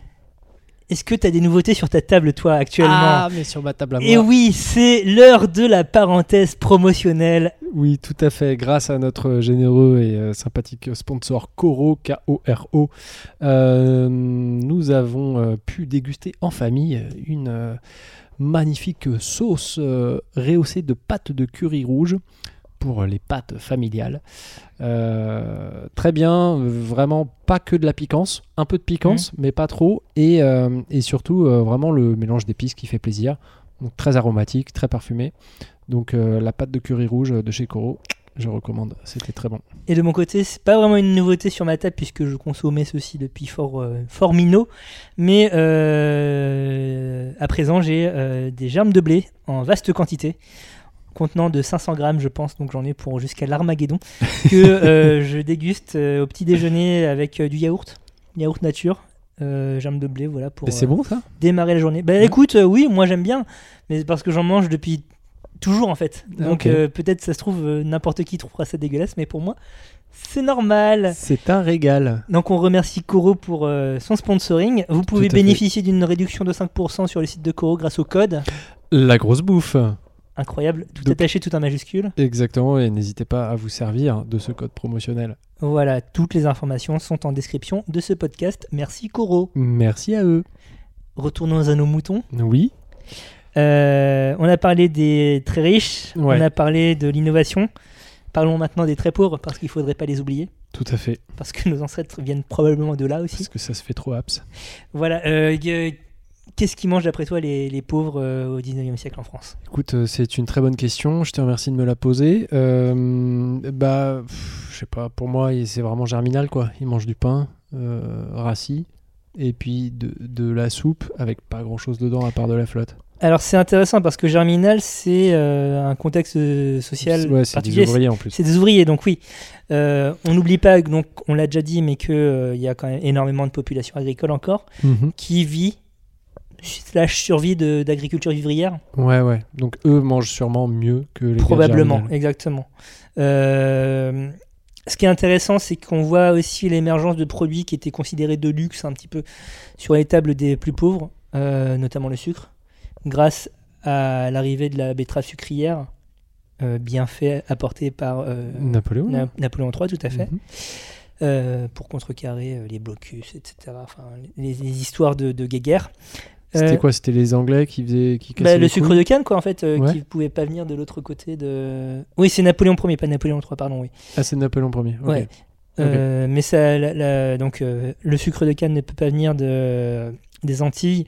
est-ce que tu as des nouveautés sur ta table, toi, actuellement? Ah, mais sur ma table à moi. Et oui, c'est l'heure de la parenthèse promotionnelle. Oui, tout à fait. Grâce à notre généreux et euh, sympathique sponsor Coro, K-O-R-O, euh, nous avons euh, pu déguster en famille une euh, magnifique sauce euh, rehaussée de pâtes de curry rouge pour les pâtes familiales. Euh, très bien, vraiment pas que de la piquance, un peu de piquance, mais pas trop, et, euh, et surtout euh, vraiment le mélange d'épices qui fait plaisir. Donc très aromatique, très parfumé. Donc la pâte de curry rouge de chez Coro, je recommande, c'était très bon. Et de mon côté, c'est pas vraiment une nouveauté sur ma table puisque je consommais ceci depuis fort, euh, fort minot. Mais euh, à présent, j'ai euh, des germes de blé en vaste quantité, contenant de 500 grammes, je pense, donc j'en ai pour jusqu'à l'Armageddon, que [LAUGHS] euh, je déguste au petit déjeuner avec du yaourt, yaourt nature. Euh, germes de blé, voilà, pour c'est bon ça? démarrer la journée. Bah écoute, euh, oui, moi j'aime bien, mais c'est parce que j'en mange depuis toujours en fait. Ah, Donc euh, peut-être ça se trouve euh, n'importe qui trouvera ça dégueulasse, mais pour moi c'est normal. C'est un régal. Donc on remercie Coro pour euh, son sponsoring. Vous pouvez bénéficier d'une réduction de 5% sur le site de Coro grâce au code. La grosse bouffe. Incroyable, tout Donc- attaché, tout en majuscule. Exactement, et n'hésitez pas à vous servir de ce code promotionnel. Voilà, toutes les informations sont en description de ce podcast. Merci Coro. Merci à eux. Retournons à nos moutons. Oui. Euh, on a parlé des très riches, Ouais. on a parlé de l'innovation. Parlons maintenant des très pauvres parce qu'il faudrait pas les oublier. Tout à fait. parce que [LAUGHS] nos ancêtres viennent probablement de là aussi. Parce que ça se fait trop haps. Voilà. euh, y- Qu'est-ce qui mangent d'après toi les, les pauvres euh, au 19e siècle en France? Écoute, euh, c'est une très bonne question. Je te remercie de me la poser. Euh, bah, je sais pas. Pour moi, c'est vraiment germinal, quoi. Ils mangent du pain, euh, rassis, et puis de, de la soupe avec pas grand chose dedans à part de la flotte. Alors c'est intéressant parce que Germinal, c'est euh, un contexte euh, social ouais, c'est des ouvriers en plus. C'est des ouvriers, donc oui. Euh, on n'oublie pas, donc on l'a déjà dit, mais qu'il y a quand même énormément de population agricole encore Mhm. qui vit slash survie de- d'agriculture vivrière. Ouais, ouais. Donc eux mangent sûrement mieux que les Probablement, exactement. Ce qui est intéressant, c'est qu'on voit aussi l'émergence de produits qui étaient considérés de luxe un petit peu sur les tables des plus pauvres, notamment le sucre, grâce à l'arrivée de la betterave sucrière, euh, bien fait apportée par euh, Napoléon. Na- Napoléon III, tout à fait, Mhm. euh, pour contrecarrer euh, les blocus, etc. Enfin, les, les histoires de, de guéguerre. C'était Euh, quoi? C'était les Anglais qui faisaient qui bah, le sucre de canne, quoi, en fait, Ouais. qui pouvait pas venir de l'autre côté de. Oui, c'est Napoléon Ier, pas Napoléon III, pardon, oui. Ah, c'est Napoléon Ier. ok. Ouais. Mais ça, la- la- donc, le sucre de canne ne peut pas venir de, des Antilles.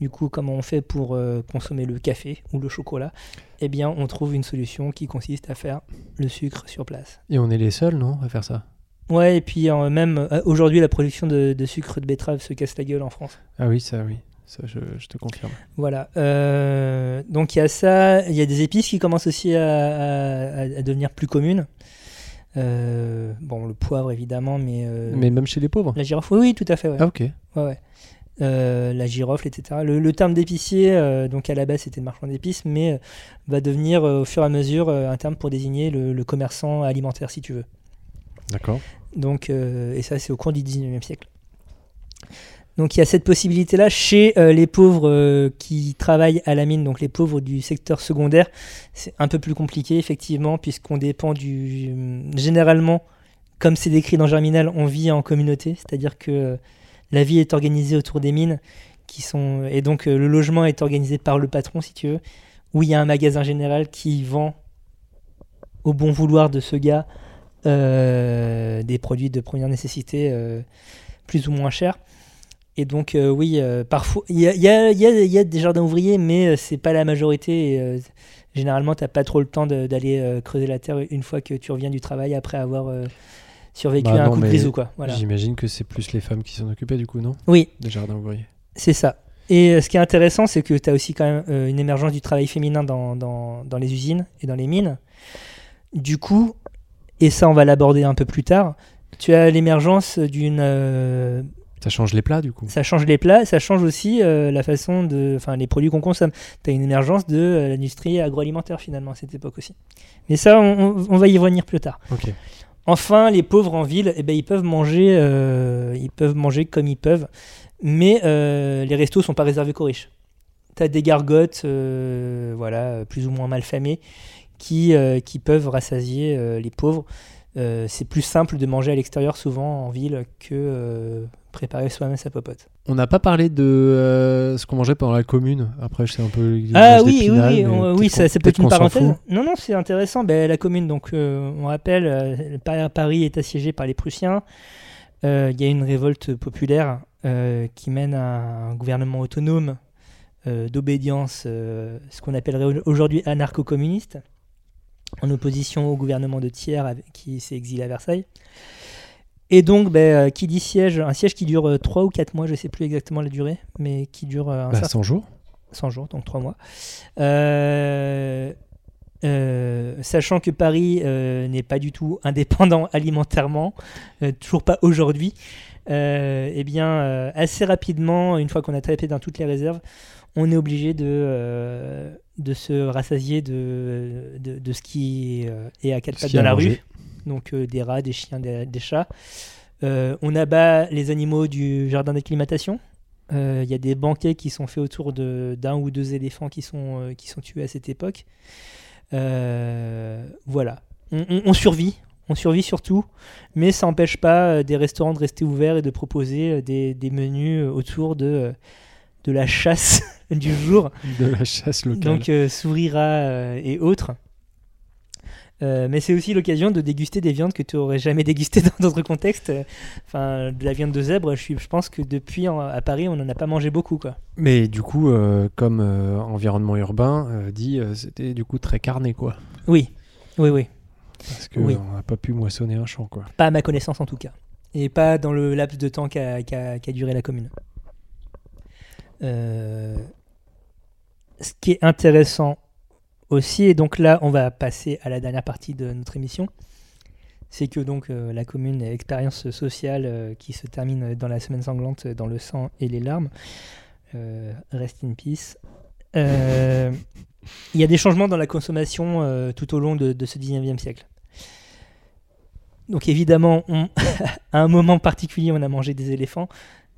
Du coup, comment on fait pour euh, consommer le café ou le chocolat? Eh bien, on trouve une solution qui consiste à faire le sucre sur place. Et on est les seuls, non, à faire ça? Ouais, et puis euh, même euh, aujourd'hui, la production de, de sucre de betterave se casse la gueule en France. Ah oui, ça, oui. Ça, je, je te confirme. Voilà. Euh, donc il y a ça, il y a des épices qui commencent aussi à, à- à devenir plus communes. Bon, le poivre évidemment, mais, Mais même chez les pauvres la girofle, oui, oui, tout à fait. Ouais. Ah, ok. Ouais, ouais. Euh, la girofle, etc. Le, le terme d'épicier, euh, donc à la base c'était marchand d'épices, mais euh, va devenir au fur et à mesure un terme pour désigner le, le commerçant alimentaire, si tu veux. D'accord. Donc, et ça, c'est au cours du 19e siècle. Donc, il y a cette possibilité-là chez euh, les pauvres euh, qui travaillent à la mine, donc les pauvres du secteur secondaire. C'est un peu plus compliqué, effectivement, puisqu'on dépend du. Généralement, comme c'est décrit dans Germinal, on vit en communauté, c'est-à-dire que la vie est organisée autour des mines, qui sont et donc euh, le logement est organisé par le patron, si tu veux, où il y a un magasin général qui vend au bon vouloir de ce gars euh, des produits de première nécessité euh, plus ou moins chers. Et donc, oui, parfois, il y a, des jardins ouvriers, mais c'est pas la majorité. et, généralement, t'as pas trop le temps d'aller creuser la terre une fois que tu reviens du travail après avoir survécu Bah à un non, coup de grisou, quoi. Voilà. J'imagine que c'est plus les femmes qui s'en occupaient, du coup, non? Oui, Des jardins ouvriers. c'est ça. Et euh, ce qui est intéressant, c'est que tu as aussi quand même euh, une émergence du travail féminin dans, dans, dans les usines et dans les mines. Du coup, et ça on va l'aborder un peu plus tard, tu as l'émergence d'une... euh, Ça change les plats, du coup. ça change les plats, ça change aussi euh, la façon de... Enfin, les produits qu'on consomme. Tu as une émergence de euh, l'industrie agroalimentaire finalement à cette époque aussi. Mais ça, on, va y revenir plus tard. Ok. Enfin, les pauvres en ville, eh ben, ils peuvent manger, euh, ils peuvent manger comme ils peuvent, mais euh, les restos sont pas réservés qu'aux riches. T'as des gargotes, euh, voilà, plus ou moins mal famées, qui, qui peuvent rassasier les pauvres. C'est plus simple de manger à l'extérieur souvent en ville que préparer soi-même sa popote. On n'a pas parlé de euh, ce qu'on mangeait pendant la commune. Après, c'est un peu. Ah oui, oui, oui, on- ça, c'est peut-être une parenthèse. Non, non, c'est intéressant. Ben, la commune, donc, euh, on rappelle, euh, Pa- Paris est assiégé par les Prussiens. Il y a une révolte populaire qui mène à un gouvernement autonome d'obédience, ce qu'on appellerait aujourd'hui anarcho-communiste, en opposition au gouvernement de Thiers qui s'est exilé à Versailles. Et donc, ben, euh, qui dit siège, un siège qui dure 3 ou 4 mois, je ne sais plus exactement la durée, mais qui dure euh, un Bah, certain 100 jours. 100 jours, donc 3 mois. Euh, euh, sachant que Paris euh, n'est pas du tout indépendant [LAUGHS] alimentairement, euh, toujours pas aujourd'hui, euh, eh bien, euh, assez rapidement, une fois qu'on a tapé dans toutes les réserves, on est obligé de, euh, de se rassasier de, de, de ce qui euh, est à quatre pattes dans la rue, donc euh, des rats, des chiens, des, des chats. Euh, on abat les animaux du jardin d'acclimatation. Euh, Il y a des banquets qui sont faits autour de- d'un ou deux éléphants qui sont, qui sont tués à cette époque. Voilà. On, on- on survit. On survit surtout, mais ça n'empêche pas des restaurants de rester ouverts et de proposer des, des menus autour de, de la chasse [LAUGHS] du jour De la chasse locale. donc euh, sourira et autres. Euh, mais c'est aussi l'occasion de déguster des viandes que tu aurais jamais [LAUGHS] dégustées dans d'autres contextes. Enfin, de la viande de zèbre, je, suis, je pense que depuis en- à Paris, on n'en a pas mangé beaucoup. Quoi. Mais du coup, euh, comme euh, environnement urbain dit, c'était du coup très carné, quoi. Oui, oui, oui. Parce que Oui. n'a pas pu moissonner un champ, quoi. Pas à ma connaissance en tout cas. Et pas dans le laps de temps qu'a duré la commune. Ce qui est intéressant aussi, et donc là on va passer à la dernière partie de notre émission, c'est que donc euh, la commune expérience sociale euh, qui se termine dans la semaine sanglante dans le sang et les larmes. Euh, rest in peace. Euh, Il y a des changements dans la consommation euh, tout au long de, de ce 19e siècle. Donc évidemment, on- [LAUGHS] à un moment particulier, on a mangé des éléphants.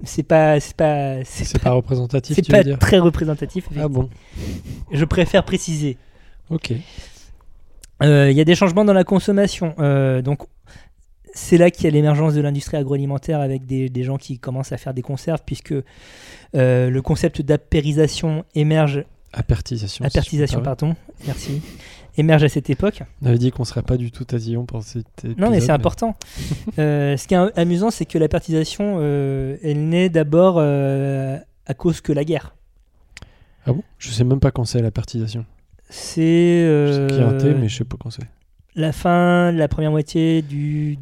C'est pas, c'est pas, c'est pas représentatif, c'est pas veux dire? très représentatif. Ah bon? Je préfère préciser. Ok. Euh, Il y a des changements dans la consommation. Euh, donc, c'est là qu'il y a l'émergence de l'industrie agroalimentaire avec des, des gens qui commencent à faire des conserves, puisque euh, le concept d'apérisation émerge, Apertisation. apertisation, pardon, merci, émerge à cette époque. On avait dit qu'on serait pas du tout tatillon pour cet épisode. Non, mais c'est important. [LAUGHS] Ce qui est amusant, c'est que l'apertisation, elle naît d'abord à cause que la guerre. Ah bon? Je sais même pas quand c'est l'apertisation. C'est Je sais qu'il y a un thé, euh, mais je sais pas quand c'est. la fin de la première moitié du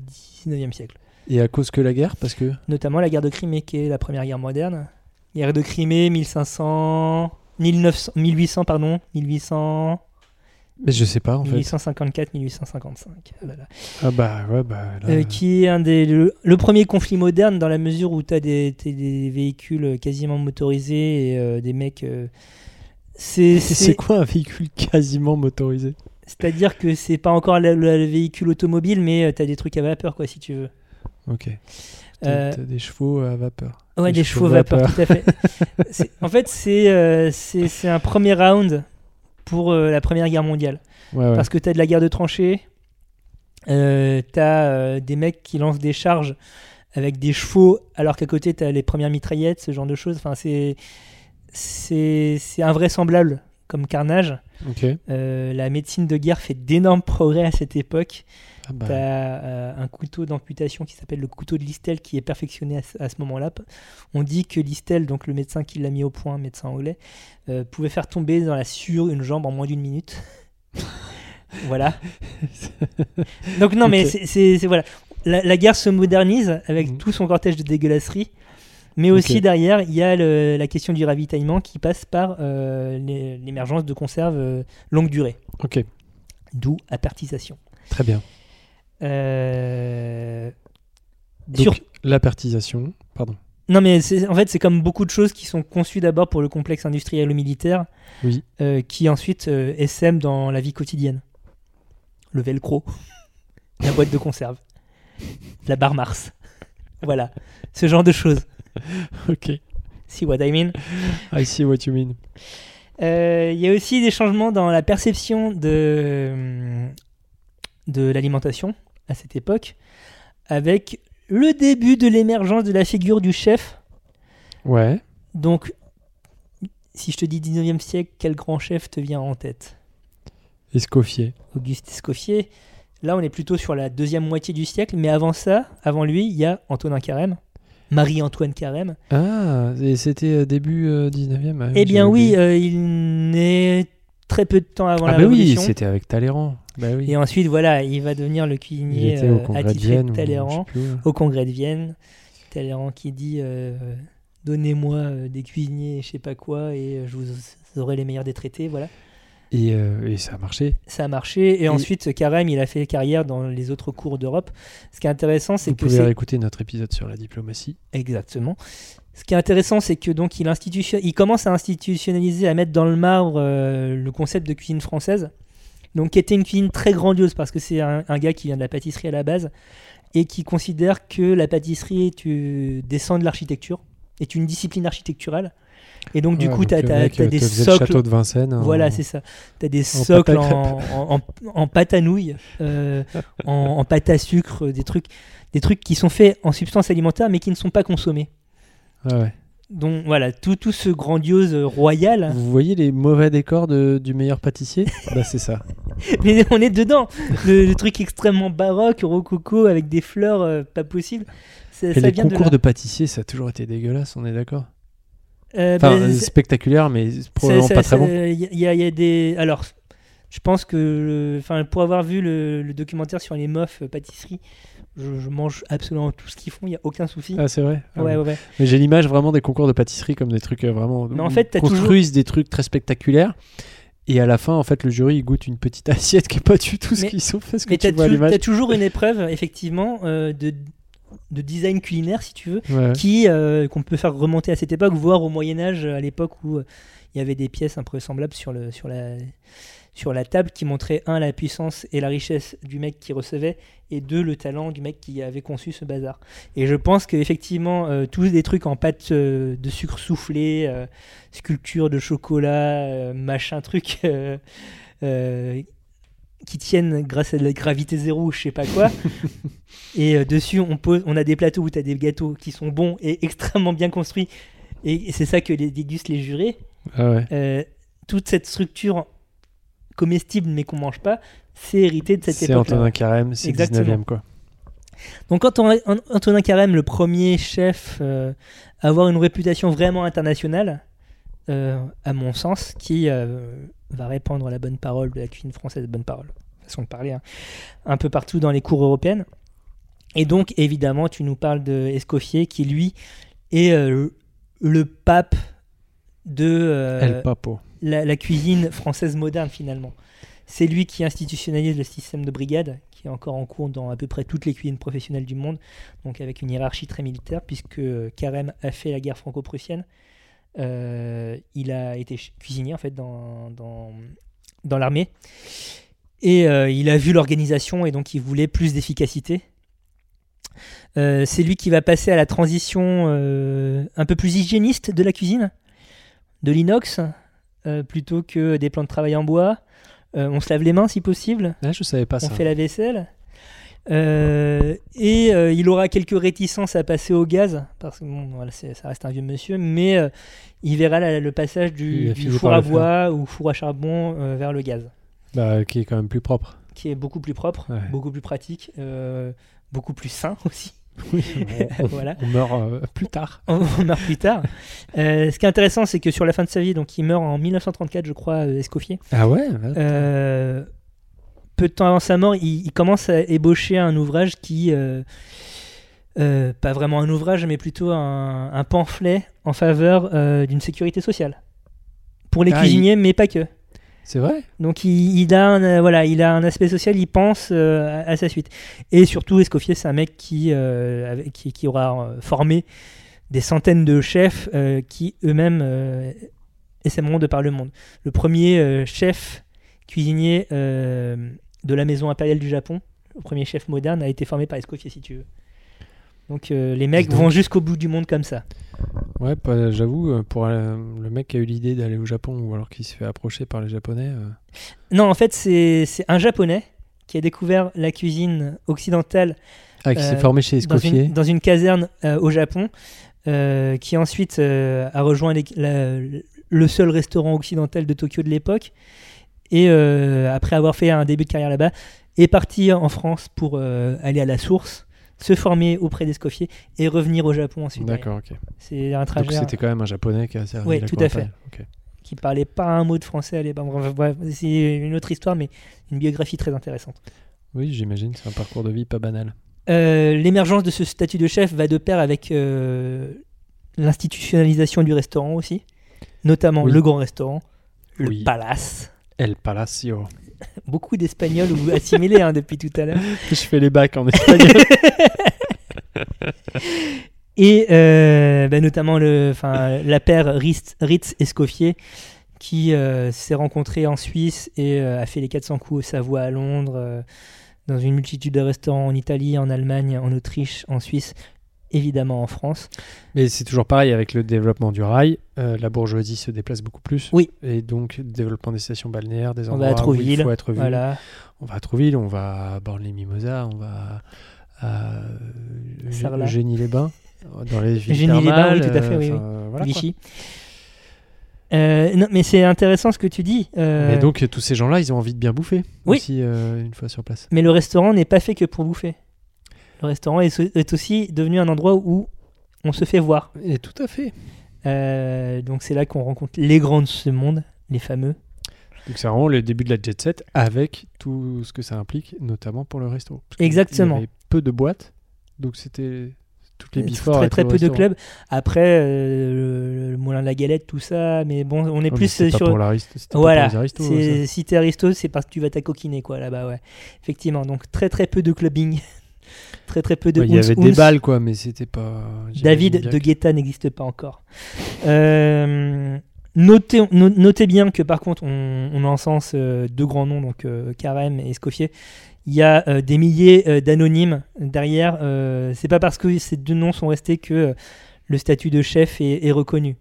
19e siècle. Et à cause que la guerre, parce que? notamment la guerre de Crimée, qui est la première guerre moderne. Guerre de Crimée, 1500, 1900, 1800, pardon, 1800, Mais je sais pas en fait. 1854, 1855. Ah là là. Ah bah ouais, bah là. Euh, qui est un des, le, le premier conflit moderne dans la mesure où tu as des, des véhicules quasiment motorisés et euh, des mecs. euh, c'est, quoi un véhicule quasiment motorisé? C'est-à-dire que c'est pas encore le, le véhicule automobile, mais tu as des trucs à vapeur, quoi, si tu veux. Ok. T'as Euh, t'as des chevaux à vapeur. Ouais, Des des chevaux chevaux vapeur, vapeur. tout à fait. [LAUGHS] En fait, c'est euh, c'est un premier round pour euh, la Première Guerre mondiale. Ouais, ouais. Parce que tu as de la guerre de tranchées, euh, tu as des mecs qui lancent des charges avec des chevaux, alors qu'à côté, tu as les premières mitraillettes, ce genre de choses. Enfin, c'est c'est invraisemblable comme carnage. Euh, la médecine de guerre fait d'énormes progrès à cette époque. Ah bah, Tu as un couteau d'amputation qui s'appelle le couteau de Listel qui est perfectionné à, ce- moment-là. On dit que Listel, donc le médecin qui l'a mis au point, médecin anglais, euh, pouvait faire tomber dans la sueur une jambe en moins d'une minute. [LAUGHS] voilà. Donc non, mais c'est- voilà. La, la guerre se modernise avec Mhm. tout son cortège de dégueulasseries. Mais aussi derrière, il y a le- la question du ravitaillement qui passe par euh, l'émergence de conserves euh, longue durée, ok. d'où apertisation. Très bien. Euh, Donc, Sur- l'apertisation, pardon. Non, mais en fait, c'est comme beaucoup de choses qui sont conçues d'abord pour le complexe industriel ou militaire, Oui. euh, qui ensuite euh, essaiment dans la vie quotidienne. Le velcro, [LAUGHS] la boîte de conserve, la barre Mars. Voilà, ce genre de choses. [LAUGHS] Ok. See what I mean I see what you mean. Euh, Il y a aussi des changements dans la perception de, de l'alimentation à cette époque, avec le début de l'émergence de la figure du chef Ouais. Donc, si je te dis 19e siècle, quel grand chef te vient en tête? Escoffier. Auguste Escoffier. Là, on est plutôt sur la deuxième moitié du siècle, mais avant ça, avant lui, il y a Antonin Carême, Marie-Antoine Carême. Ah, et c'était euh, début euh, 19e ah eh bien oui, euh, il naît très peu de temps avant Ah la bah oui, c'était avec Talleyrand. Bah oui. et ensuite, voilà, il va devenir le Il cuisinier euh, congrès de attitré de Talleyrand au congrès de Vienne. Talleyrand qui dit euh, Donnez-moi euh, des cuisiniers, je sais pas quoi, et euh, je vous aurai les meilleurs des traités. Voilà. Et, euh, et ça a marché. ça a marché. Et, Et- ensuite, Carême, il a fait carrière dans les autres cours d'Europe. Ce qui est intéressant, c'est Vous que pouvez c'est réécouter notre épisode sur la diplomatie. exactement. Ce qui est intéressant, c'est que donc il, institution... il commence à institutionnaliser, à mettre dans le marbre euh, le concept de cuisine française. Donc, qui était une cuisine très grandiose parce que c'est un, un gars qui vient de la pâtisserie à la base et qui considère que la pâtisserie tu descend de l'architecture, est une discipline architecturale. Et donc, du Ouais, coup, tu as, euh, te des socles. le château de Vincennes. en- Voilà, c'est ça. Tu as des socles en, en, en- pâte à nouilles, euh, en, pâte à sucre, des trucs, des trucs qui sont faits en substance alimentaire mais qui ne sont pas consommés. Ah ouais. Donc voilà, tout, tout ce grandiose royal. Vous voyez les mauvais décors de- du meilleur pâtissier? [LAUGHS] Bah c'est ça. Mais on est dedans. Le, le truc extrêmement baroque, rococo, avec des fleurs euh, pas possibles. Ça, Et ça les vient de concours là. de, pâtissier, ça a toujours été dégueulasse, on est d'accord? Enfin, ben, euh, spectaculaire, mais probablement pas très bon. Il y, a- y des. Alors, je pense que. Enfin, pour avoir vu le, le documentaire sur les mofs euh, pâtisserie, je, je mange absolument tout ce qu'ils font, il n'y a aucun souci. Ah, c'est vrai? Ah ouais, ouais, ouais. Mais j'ai l'image vraiment des concours de pâtisserie comme des trucs euh, vraiment. Mais en fait, t'as toujours- construisent des trucs très spectaculaires. Et à la fin, en fait, le jury il goûte une petite [LAUGHS] assiette qui est pas du tout ce qu'ils ont fait. Ce que Mais tu vois t'as toujours une épreuve, effectivement, euh, de, de design culinaire, si tu veux, Ouais. qui euh, qu'on peut faire remonter à cette époque, voire au Moyen Âge, à l'époque où euh, il y avait des pièces un peu semblables sur, le, sur, la, sur la table qui montraient, un, la puissance et la richesse du mec qui recevait, et deux, le talent du mec qui avait conçu ce bazar. Et je pense qu'effectivement, euh, tous des trucs en pâte de sucre soufflé, sculpture de chocolat, machin truc... [LAUGHS] euh, qui tiennent grâce à la gravité zéro ou je sais pas quoi. [LAUGHS] et euh, dessus, on, pose, on a des plateaux où tu as des gâteaux qui sont bons et [LAUGHS] extrêmement bien construits. Et, et c'est ça que les dégustent les jurés. Ah ouais. Euh, toute cette structure comestible mais qu'on mange pas, c'est hérité de cette C'est époque. Antonin Carême, c'est Exactement. 19ème quoi. Donc Antonin, An- Antonin Carême, le premier chef euh, à avoir une réputation vraiment internationale, à mon sens, qui euh, va répandre la bonne parole de la cuisine française, bonne parole, façon de parler, hein, un peu partout dans les cours européennes. Et donc évidemment, tu nous parles de Escoffier, qui lui est euh, le pape de euh, El Papo. la, la cuisine française moderne finalement. C'est lui qui institutionnalise le système de brigade, qui est encore en cours dans à peu près toutes les cuisines professionnelles du monde, donc avec une hiérarchie très militaire, puisque euh, Carême a fait la guerre franco-prussienne. Euh, il a été cuisinier en fait dans, dans, dans l'armée. Et euh, il a vu l'organisation et donc il voulait plus d'efficacité. Euh, c'est lui qui va passer à la transition un peu plus hygiéniste de la cuisine, de l'inox, plutôt que des plans de travail en bois. Euh, on se lave les mains si possible, Ah, je savais pas on ça. fait la vaisselle. Euh, et euh, il aura quelques réticences à passer au gaz, parce que bon, voilà, c'est- ça reste un vieux monsieur, mais euh, il verra la- le passage du, four à bois ou four à charbon vers le gaz, Bah, qui est quand même plus propre. qui est beaucoup plus propre, Ouais. beaucoup plus pratique, beaucoup plus sain [LAUGHS] aussi. Oui, [LAUGHS] on, voilà. on meurt plus tard. [LAUGHS] on on meurt plus tard. Ce qui est intéressant, c'est que sur la fin de sa vie, donc il meurt en 1934, je crois, Escoffier. Ah ouais peu de temps avant sa mort, il, il commence à ébaucher un ouvrage qui, euh, euh, pas vraiment un ouvrage, mais plutôt un, un pamphlet en faveur euh, d'une sécurité sociale pour les Ah, cuisiniers, mais pas que. C'est vrai? Donc il, il a un, euh, voilà, il a un aspect social, il pense à, à sa suite. Et surtout, Escoffier, c'est un mec qui, avec- qui, qui aura formé des centaines de chefs qui eux-mêmes essaimeront de par le monde. Le premier chef cuisinier de la maison impériale du Japon, le premier chef moderne, a été formé par Escoffier, si tu veux. Donc euh, les mecs vont jusqu'au bout du monde comme ça. Ouais, j'avoue, euh, pour euh, le mec qui a eu l'idée d'aller au Japon ou alors qui se fait approcher par les Japonais. euh, Non, en fait, c'est un japonais qui a découvert la cuisine occidentale Ah, qui s'est formé chez dans Escoffier. une, dans une caserne au Japon, qui ensuite a rejoint les- la- le seul restaurant occidental de Tokyo de l'époque, et euh, après avoir fait un début de carrière là-bas, est parti en France pour euh, aller à la source, se former auprès d'Escoffier et revenir au Japon ensuite. D'accord, ok. C'est un Donc trajet c'était quand même un japonais qui a servi la tout à fait. impériale. Ok. qui parlait pas un mot de français. Allez, bref, bref, c'est une autre histoire, mais une biographie très intéressante. Oui, j'imagine, c'est un parcours de vie pas banal. Euh, L'émergence de ce statut de chef va de pair avec euh, l'institutionnalisation du restaurant aussi, notamment Oui. le grand restaurant, le Oui. palace. El Palacio. [LAUGHS] Beaucoup d'espagnol ou assimilés hein, depuis tout à l'heure. [LAUGHS] Je fais les bacs en espagnol. [LAUGHS] Et euh, bah, notamment le, la paire Ritz, Ritz Escoffier qui euh, s'est rencontrée en Suisse et euh, a fait les 400 coups au Savoie à Londres, dans une multitude de restaurants en Italie, en Allemagne, en Autriche, en Suisse, évidemment en France. Mais c'est toujours pareil avec le développement du rail. euh, la bourgeoisie se déplace beaucoup plus. Oui. Et donc, développement des stations balnéaires, des endroits où il faut être vu. Voilà. On va à Trouville, on va à Borne-les-Mimosas, on va à euh, Sarlat. Génie-les-Bains, dans les villes Génie-les-Bains, oui, tout à fait, oui, voilà, quoi. Vichy. Euh, non, mais c'est intéressant ce que tu dis. euh, Mais donc, tous ces gens-là, ils ont envie de bien bouffer. Oui. Aussi, euh, une fois sur place. mais le restaurant n'est pas fait que pour bouffer. Le restaurant est, est aussi devenu un endroit où on se fait voir. Et tout à fait. Euh, donc c'est là qu'on rencontre les grands de ce monde, les fameux. Donc, c'est vraiment le début de la jet set avec tout ce que ça implique, notamment pour le resto. Exactement. Il y avait peu de boîtes, donc c'était toutes les before. très très peu de clubs. Après, euh, le, le Moulin de la Galette, tout ça, mais bon, on est mais plus pas sur. pour l'aristo- c'était pas Voilà, pour les aristos, c'est- ça. si t'es aristo, c'est parce que tu vas t'acoquiner quoi là-bas, ouais. Effectivement, donc très très peu de clubbing, très très peu de. Ouais, Il y avait des balles, quoi, mais c'était pas. David de Guetta n'existe pas encore. Euh, notez, no- notez bien que par contre, on, on encense euh, deux grands noms, donc euh, Carême et Escoffier. Il y a euh, des milliers euh, d'anonymes derrière. C'est pas parce que ces deux noms sont restés que le statut de chef est, est reconnu.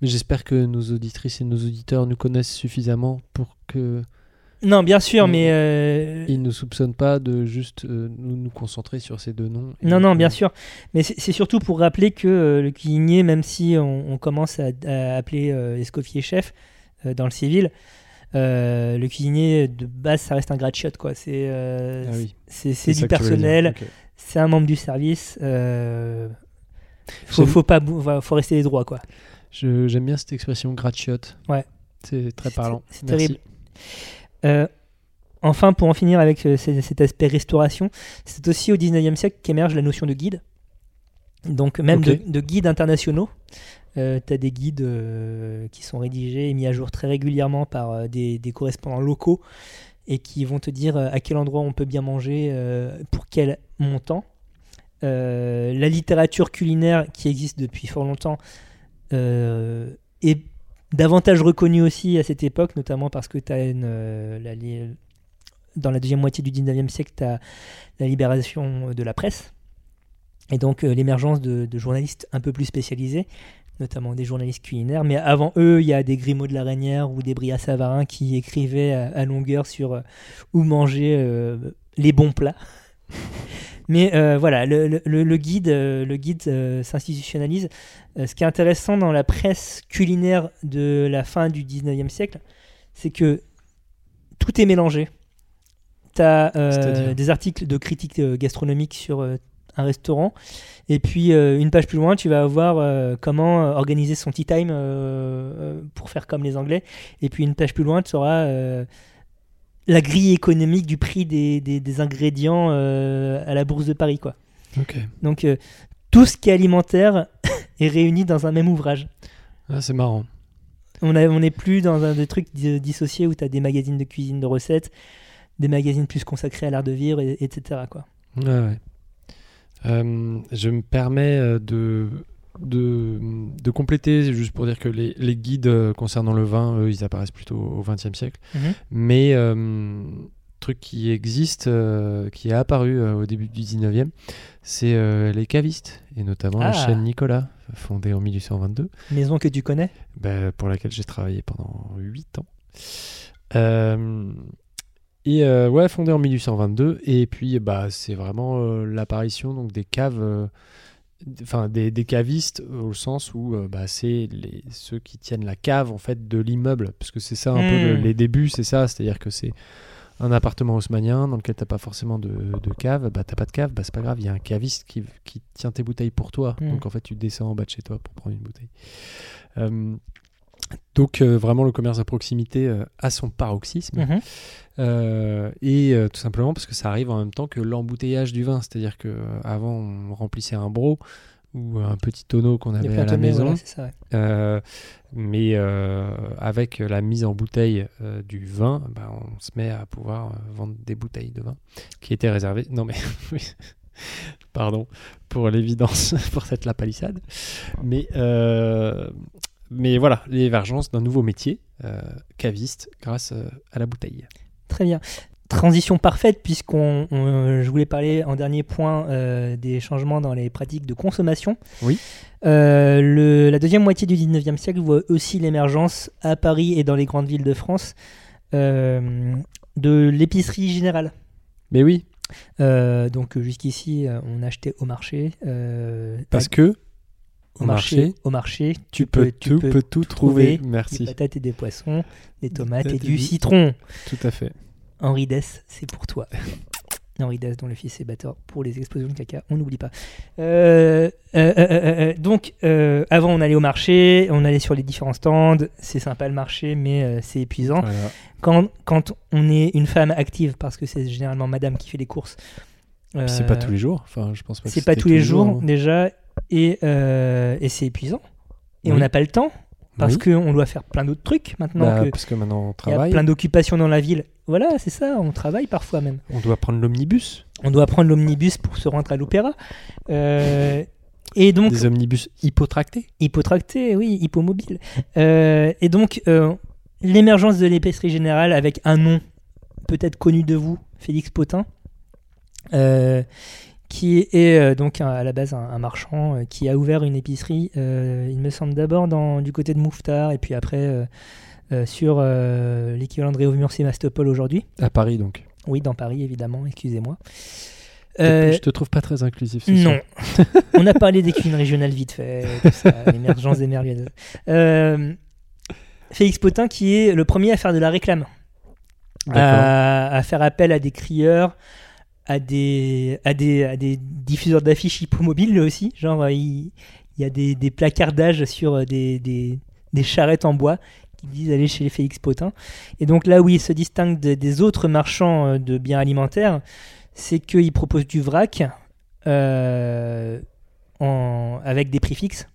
Mais j'espère que nos auditrices et nos auditeurs nous connaissent suffisamment pour que Non, bien sûr, mais euh, ils ne soupçonnent pas de juste euh, nous, nous concentrer sur ces deux noms. Non, non, bien sûr. Mais c'est surtout pour rappeler que euh, le cuisinier, même si on, on commence à, à appeler euh, Escoffier chef dans le civil, le cuisinier de base, ça reste un grade quoi. C'est Ah oui, c'est du personnel, c'est un membre du service. Faut, faut pas, faut rester les droits, quoi. Je- J'aime bien cette expression gratchiote. Ouais. C'est très parlant. c'est terrible. Euh, enfin, pour en finir avec euh, cet aspect restauration, c'est aussi au 19e siècle qu'émerge la notion de guide. Donc, même de, de guides internationaux. tu as des guides euh, qui sont rédigés et mis à jour très régulièrement par euh, des, des correspondants locaux et qui vont te dire euh, à quel endroit on peut bien manger, euh, pour quel montant. Euh, la littérature culinaire qui existe depuis fort longtemps euh, est davantage reconnue aussi à cette époque, notamment parce que tu as une, euh, dans la deuxième moitié du 19e siècle, tu as la libération de la presse et donc euh, l'émergence de, journalistes un peu plus spécialisés, notamment des journalistes culinaires. Mais avant eux, il y a des Grimaud de la Reynière ou des Bria Savarin qui écrivaient à, longueur sur euh, où manger euh, les bons plats. [LAUGHS] Mais euh, voilà, le, le- le- guide, euh, le guide euh, s'institutionnalise. Euh, ce qui est intéressant dans la presse culinaire de la fin du 19e siècle, c'est que tout est mélangé. Tu as des articles de critique gastronomique sur un restaurant, et puis une page plus loin, tu vas avoir euh, comment organiser son tea time pour faire comme les Anglais, et puis une page plus loin, tu auras la grille économique du prix des, des- des ingrédients euh, à la bourse de Paris. quoi. Donc euh, tout ce qui est alimentaire [LAUGHS] est réuni dans un même ouvrage. Ah, c'est marrant. On a- on n'est plus dans un des trucs di- dissociés où tu as des magazines de cuisine, de recettes, des magazines plus consacrés à l'art de vivre, et- etc. Quoi. Ouais. Euh, je me permets de, de, de compléter, juste pour dire que les, les guides euh, concernant le vin, eux, ils apparaissent plutôt au XXe siècle. Mhm. Mais euh, truc qui existe, euh, qui est apparu euh, au début du 19e, c'est les cavistes, et notamment la Ah. chaîne Nicolas, fondée en 1822. Maison que tu connais? Ben, pour laquelle j'ai travaillé pendant 8 ans. Et ouais, fondée en 1822. Et puis, bah, c'est vraiment l'apparition donc des caves, enfin des, des cavistes au sens où euh, bah, c'est les, ceux qui tiennent la cave en fait de l'immeuble, parce que c'est ça un peu le- Hmm. les débuts, c'est ça, c'est-à-dire que c'est un appartement haussmanien dans lequel t'as pas forcément de, de cave, bah t'as pas de cave, bah c'est pas grave, il y a un caviste qui, qui tient tes bouteilles pour toi. Mm. Donc en fait tu descends en bas de chez toi pour prendre une bouteille. Euh, donc euh, vraiment le commerce à proximité euh, a son paroxysme Mhm. Euh, et euh, tout simplement parce que ça arrive en même temps que l'embouteillage du vin, c'est-à-dire que euh, avant on remplissait un bro ou un petit tonneau qu'on avait à la maison. voilà, c'est ça, ouais. Mais avec la mise en bouteille du vin, bah, on se met à pouvoir vendre des bouteilles de vin qui étaient réservées. Non mais [LAUGHS] pardon pour l'évidence [LAUGHS] pour cette la palissade. Mais mais voilà l'émergence d'un nouveau métier euh, caviste grâce euh, à la bouteille. Très bien. Transition parfaite puisqu'on, on- je voulais parler en dernier point euh, des changements dans les pratiques de consommation. Oui. Euh, le- la deuxième moitié du 19e siècle voit aussi l'émergence à Paris et dans les grandes villes de France de l'épicerie générale. Mais oui, donc jusqu'ici, on achetait au marché. parce que Au marché, marché, au marché, Tu peux, tout, peux tout trouver. des Merci. patates et des poissons, des tomates et du citron. Tout à fait. Henri Dess, c'est pour toi. [LAUGHS] Henri Dess, dont le fils est batteur pour les explosions de caca, on n'oublie pas. Euh, euh, euh, donc, avant, on allait au marché, on allait sur les différents stands. C'est sympa le marché, mais c'est épuisant. Voilà. Quand, quand on est une femme active, parce que c'est généralement madame qui fait les courses. C'est pas tous les jours. Enfin, je pense pas. C'est pas tous les jours, hein. déjà, et, euh, et c'est épuisant. Et on n'a pas le temps, parce Oui. qu'on doit faire plein d'autres trucs maintenant. Bah, que parce que maintenant on il y a travaille. plein d'occupations dans la ville. Voilà, c'est ça, on travaille parfois même. On doit prendre l'omnibus. On doit prendre l'omnibus pour se rendre à l'opéra. Euh, et donc, Des omnibus hypotractés. hypotracté, oui, hypomobile. Euh, et donc, l'émergence de l'épicerie générale avec un nom peut-être connu de vous, Félix Potin, euh, qui est euh, donc à la base un, un marchand euh, qui a ouvert une épicerie, euh, il me semble d'abord dans- du côté de Mouffetard et puis après sur l'équivalent de Réaumur Sébastopol aujourd'hui. À Paris donc. Oui, dans Paris évidemment, excusez-moi. Je Euh, te trouve pas très inclusif. non. On a parlé des cuisines régionales vite fait, tout ça, l'émergence [LAUGHS] des. Euh, Félix Potin qui est le premier à faire de la réclame, à faire appel à des crieurs, à des, à des, à des diffuseurs d'affiches hippomobiles aussi. Genre, euh, il, il y a des, des placardages sur euh, des, des, des charrettes en bois qui disent aller chez Félix Potin. Et donc là où il se distingue de- des autres marchands euh, de biens alimentaires, c'est qu'il propose du vrac euh, en- avec des prix fixes.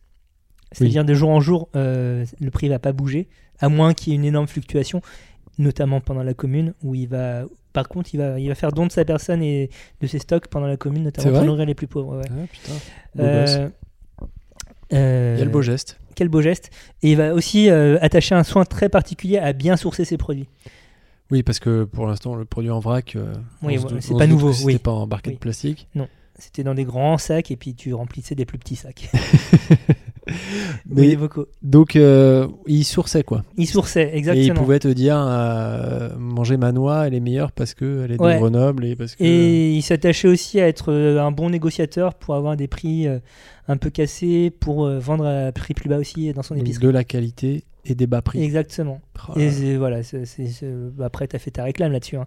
C'est-à-dire de jour en jour, euh, le prix va pas bouger, à moins qu'il y ait une énorme fluctuation, notamment pendant la commune, où il va... Par contre, il va, il va faire don de sa personne et de ses stocks pendant la commune, notamment pour nourrir les plus pauvres. ouais. Ah, putain. Euh, euh, a le beau geste. Quel beau geste. Et il va aussi euh, attacher un soin très particulier à bien sourcer ses produits. Oui, parce que pour l'instant, le produit en vrac, euh, Oui, ouais, c'est pas nouveau, C'était oui. pas en barquette Oui. plastique. C'était dans des grands sacs et puis tu remplissais des plus petits sacs. [LAUGHS] [LAUGHS] Mais- Oui, bocaux. Donc, euh, il sourçait quoi. Il sourçait, Et exactement. il pouvait te dire euh, manger ma noix, elle est meilleure parce qu'elle est de. Grenoble et parce que. Et il s'attachait aussi à être euh, un bon négociateur pour avoir des prix euh, un peu cassés, pour vendre à prix plus bas aussi dans son donc épicerie. de la qualité et des bas prix. Exactement. Oh Et voilà, bah, après, tu as fait ta réclame là-dessus. hein.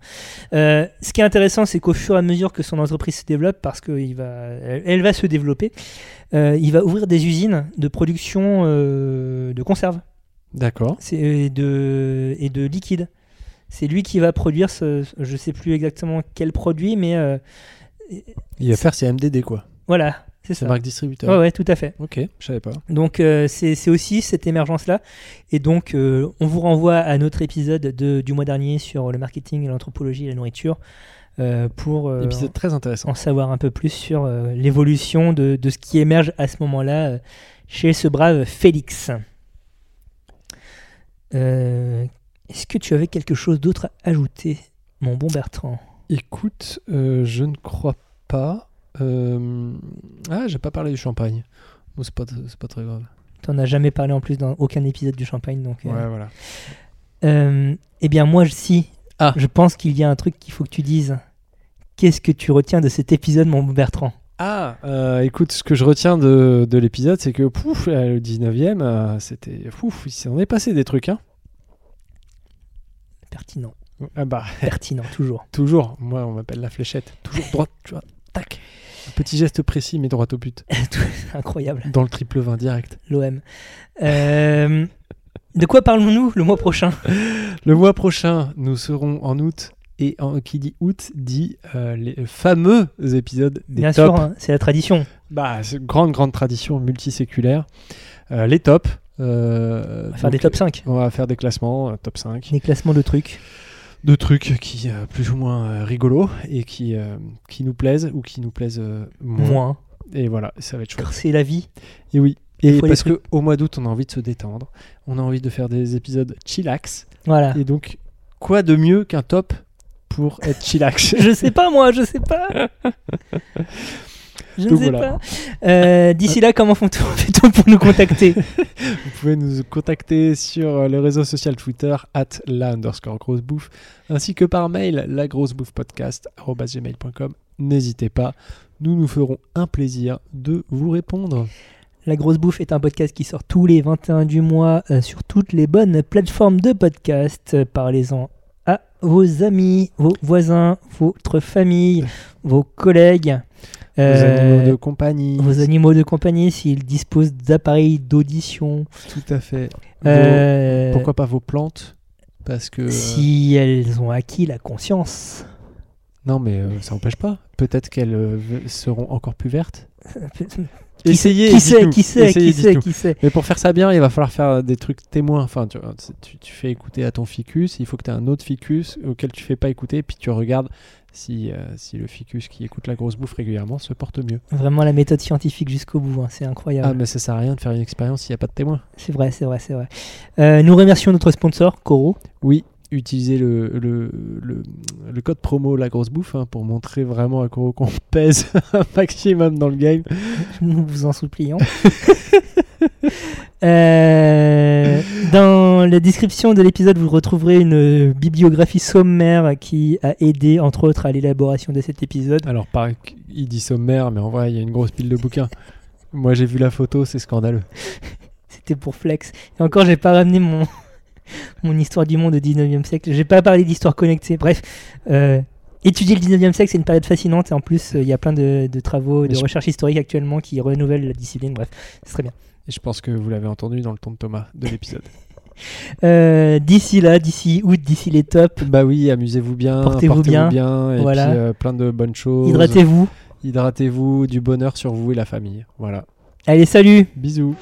Euh, ce qui est intéressant, c'est qu'au fur et à mesure que son entreprise se développe, parce qu'elle va, elle, va se développer, euh, il va ouvrir des usines de production euh, de conserves D'accord. et de, et de liquide. C'est lui qui va produire, ce, je sais plus exactement quel produit, mais Il va faire ses MDD quoi. voilà, c'est ça. marque distributeur. Ouais, ouais, tout à fait. Ok, je savais pas. Donc euh, c'est aussi cette émergence-là. Et donc euh, on vous renvoie à notre épisode de- du mois dernier sur le marketing, l'anthropologie et la nourriture euh, pour Épisode très intéressant. en savoir un peu plus sur l'évolution de, de ce qui émerge à ce moment-là chez ce brave Félix. Est-ce que tu avais quelque chose d'autre à ajouter, mon bon Bertrand? Écoute, je ne crois pas. Euh, Ah, j'ai pas parlé du champagne. Bon, c'est pas, c'est pas très grave. T'en as jamais parlé en plus dans aucun épisode du Champagne, donc. euh, Ouais, voilà. Euh, eh bien, moi, si. Ah. Je pense qu'il y a un truc qu'il faut que tu dises. Qu'est-ce que tu retiens de cet épisode, mon Bertrand? Ah, euh, écoute, ce que je retiens de, de l'épisode, c'est que pouf, le 19e, euh, c'était. Pouf, il s'en est passé des trucs, hein. Pertinent. Ah bah, Pertinent, toujours. [LAUGHS] toujours. Moi, on m'appelle la fléchette. Toujours droite, tu vois. Tac. Petit geste précis, mais droit au but. [LAUGHS] Incroyable, Dans le triple 20 direct. l'OM. Euh, de quoi parlons-nous le mois prochain? Le mois prochain, nous serons en août. Et en, qui dit août dit euh, les fameux épisodes des Bien tops. sûr, hein, c'est la tradition. Bah, c'est une grande, grande tradition multiséculaire. Euh, les tops. On va faire des top 5. On va faire des classements, top 5, Des classements de trucs. De trucs qui euh, plus ou moins euh, rigolos et qui, euh, qui nous plaisent ou qui nous plaisent euh, moins. Moins. Et voilà, ça va être chouette. Car c'est la vie. Et oui. Et parce trucs. qu'au mois d'août, on a envie de se détendre. On a envie de faire des épisodes chillax. Voilà. Et donc, quoi de mieux qu'un top pour être chillax? [LAUGHS] Je sais pas, moi, je sais pas. [LAUGHS] Je ne sais voilà. pas. Euh, D'ici là, comment [LAUGHS] fait-on pour nous contacter [LAUGHS] Vous pouvez nous contacter sur euh, le réseau social Twitter, at la underscore grosse bouffe, ainsi que par mail, lagrossebouffepodcast.gmail.com. N'hésitez pas, nous nous ferons un plaisir de vous répondre. La Grosse Bouffe est un podcast qui sort tous les 21 du mois euh, sur toutes les bonnes plateformes de podcast. Euh, Parlez-en à vos amis, vos voisins, votre famille, [LAUGHS] vos collègues. Vos euh, animaux de compagnie. vos animaux de compagnie s'ils disposent d'appareils d'audition. Tout à fait. Vos- Euh, Pourquoi pas vos plantes Parce que. euh, Si elles ont acquis la conscience. Non, mais euh, ça n'empêche pas. Peut-être qu'elles euh, seront encore plus vertes. [LAUGHS] Qui, Essayez, qui sait, qui sait, Essayez, qui sait, qui sait. Mais pour faire ça bien, il va falloir faire des trucs témoins. Enfin, tu fais écouter à ton ficus, il faut que tu aies un autre ficus auquel tu fais pas écouter, puis tu regardes si, euh, si le ficus qui écoute la grosse bouffe régulièrement se porte mieux. Vraiment la méthode scientifique jusqu'au bout, hein, c'est incroyable. Ah, mais ça sert à rien de faire une expérience s'il n'y a pas de témoin. C'est vrai, c'est vrai, c'est vrai. Euh, nous remercions notre sponsor, Coro. Oui, utilisez le, le, le, le code promo La Grosse Bouffe hein, pour montrer vraiment à Koro qu'on [LAUGHS] pèse un maximum dans le game. Nous vous en supplions. [LAUGHS] Euh, dans la description de l'épisode, vous retrouverez une bibliographie sommaire qui a aidé, entre autres, à l'élaboration de cet épisode. Alors, il dit sommaire, mais en vrai, il y a une grosse pile de bouquins. Moi, j'ai vu la photo, c'est scandaleux. [LAUGHS] C'était pour Flex. Et encore, j'ai pas ramené mon, [LAUGHS] mon histoire du monde au 19e siècle. J'ai pas parlé d'histoire connectée. Bref, euh, étudier le 19e siècle, c'est une période fascinante. Et en plus, euh, il y a plein de, de travaux, de je- recherches historiques actuellement qui renouvellent la discipline. Bref, c'est très bien. Et je pense que vous l'avez entendu dans le ton de Thomas de l'épisode. [LAUGHS] Euh, d'ici là, d'ici août, d'ici les tops, bah oui, amusez-vous bien, Portez-vous bien. et Voilà. puis euh, plein de bonnes choses. hydratez-vous. Hydratez-vous, du bonheur sur vous et la famille. Voilà. Allez, salut Bisous.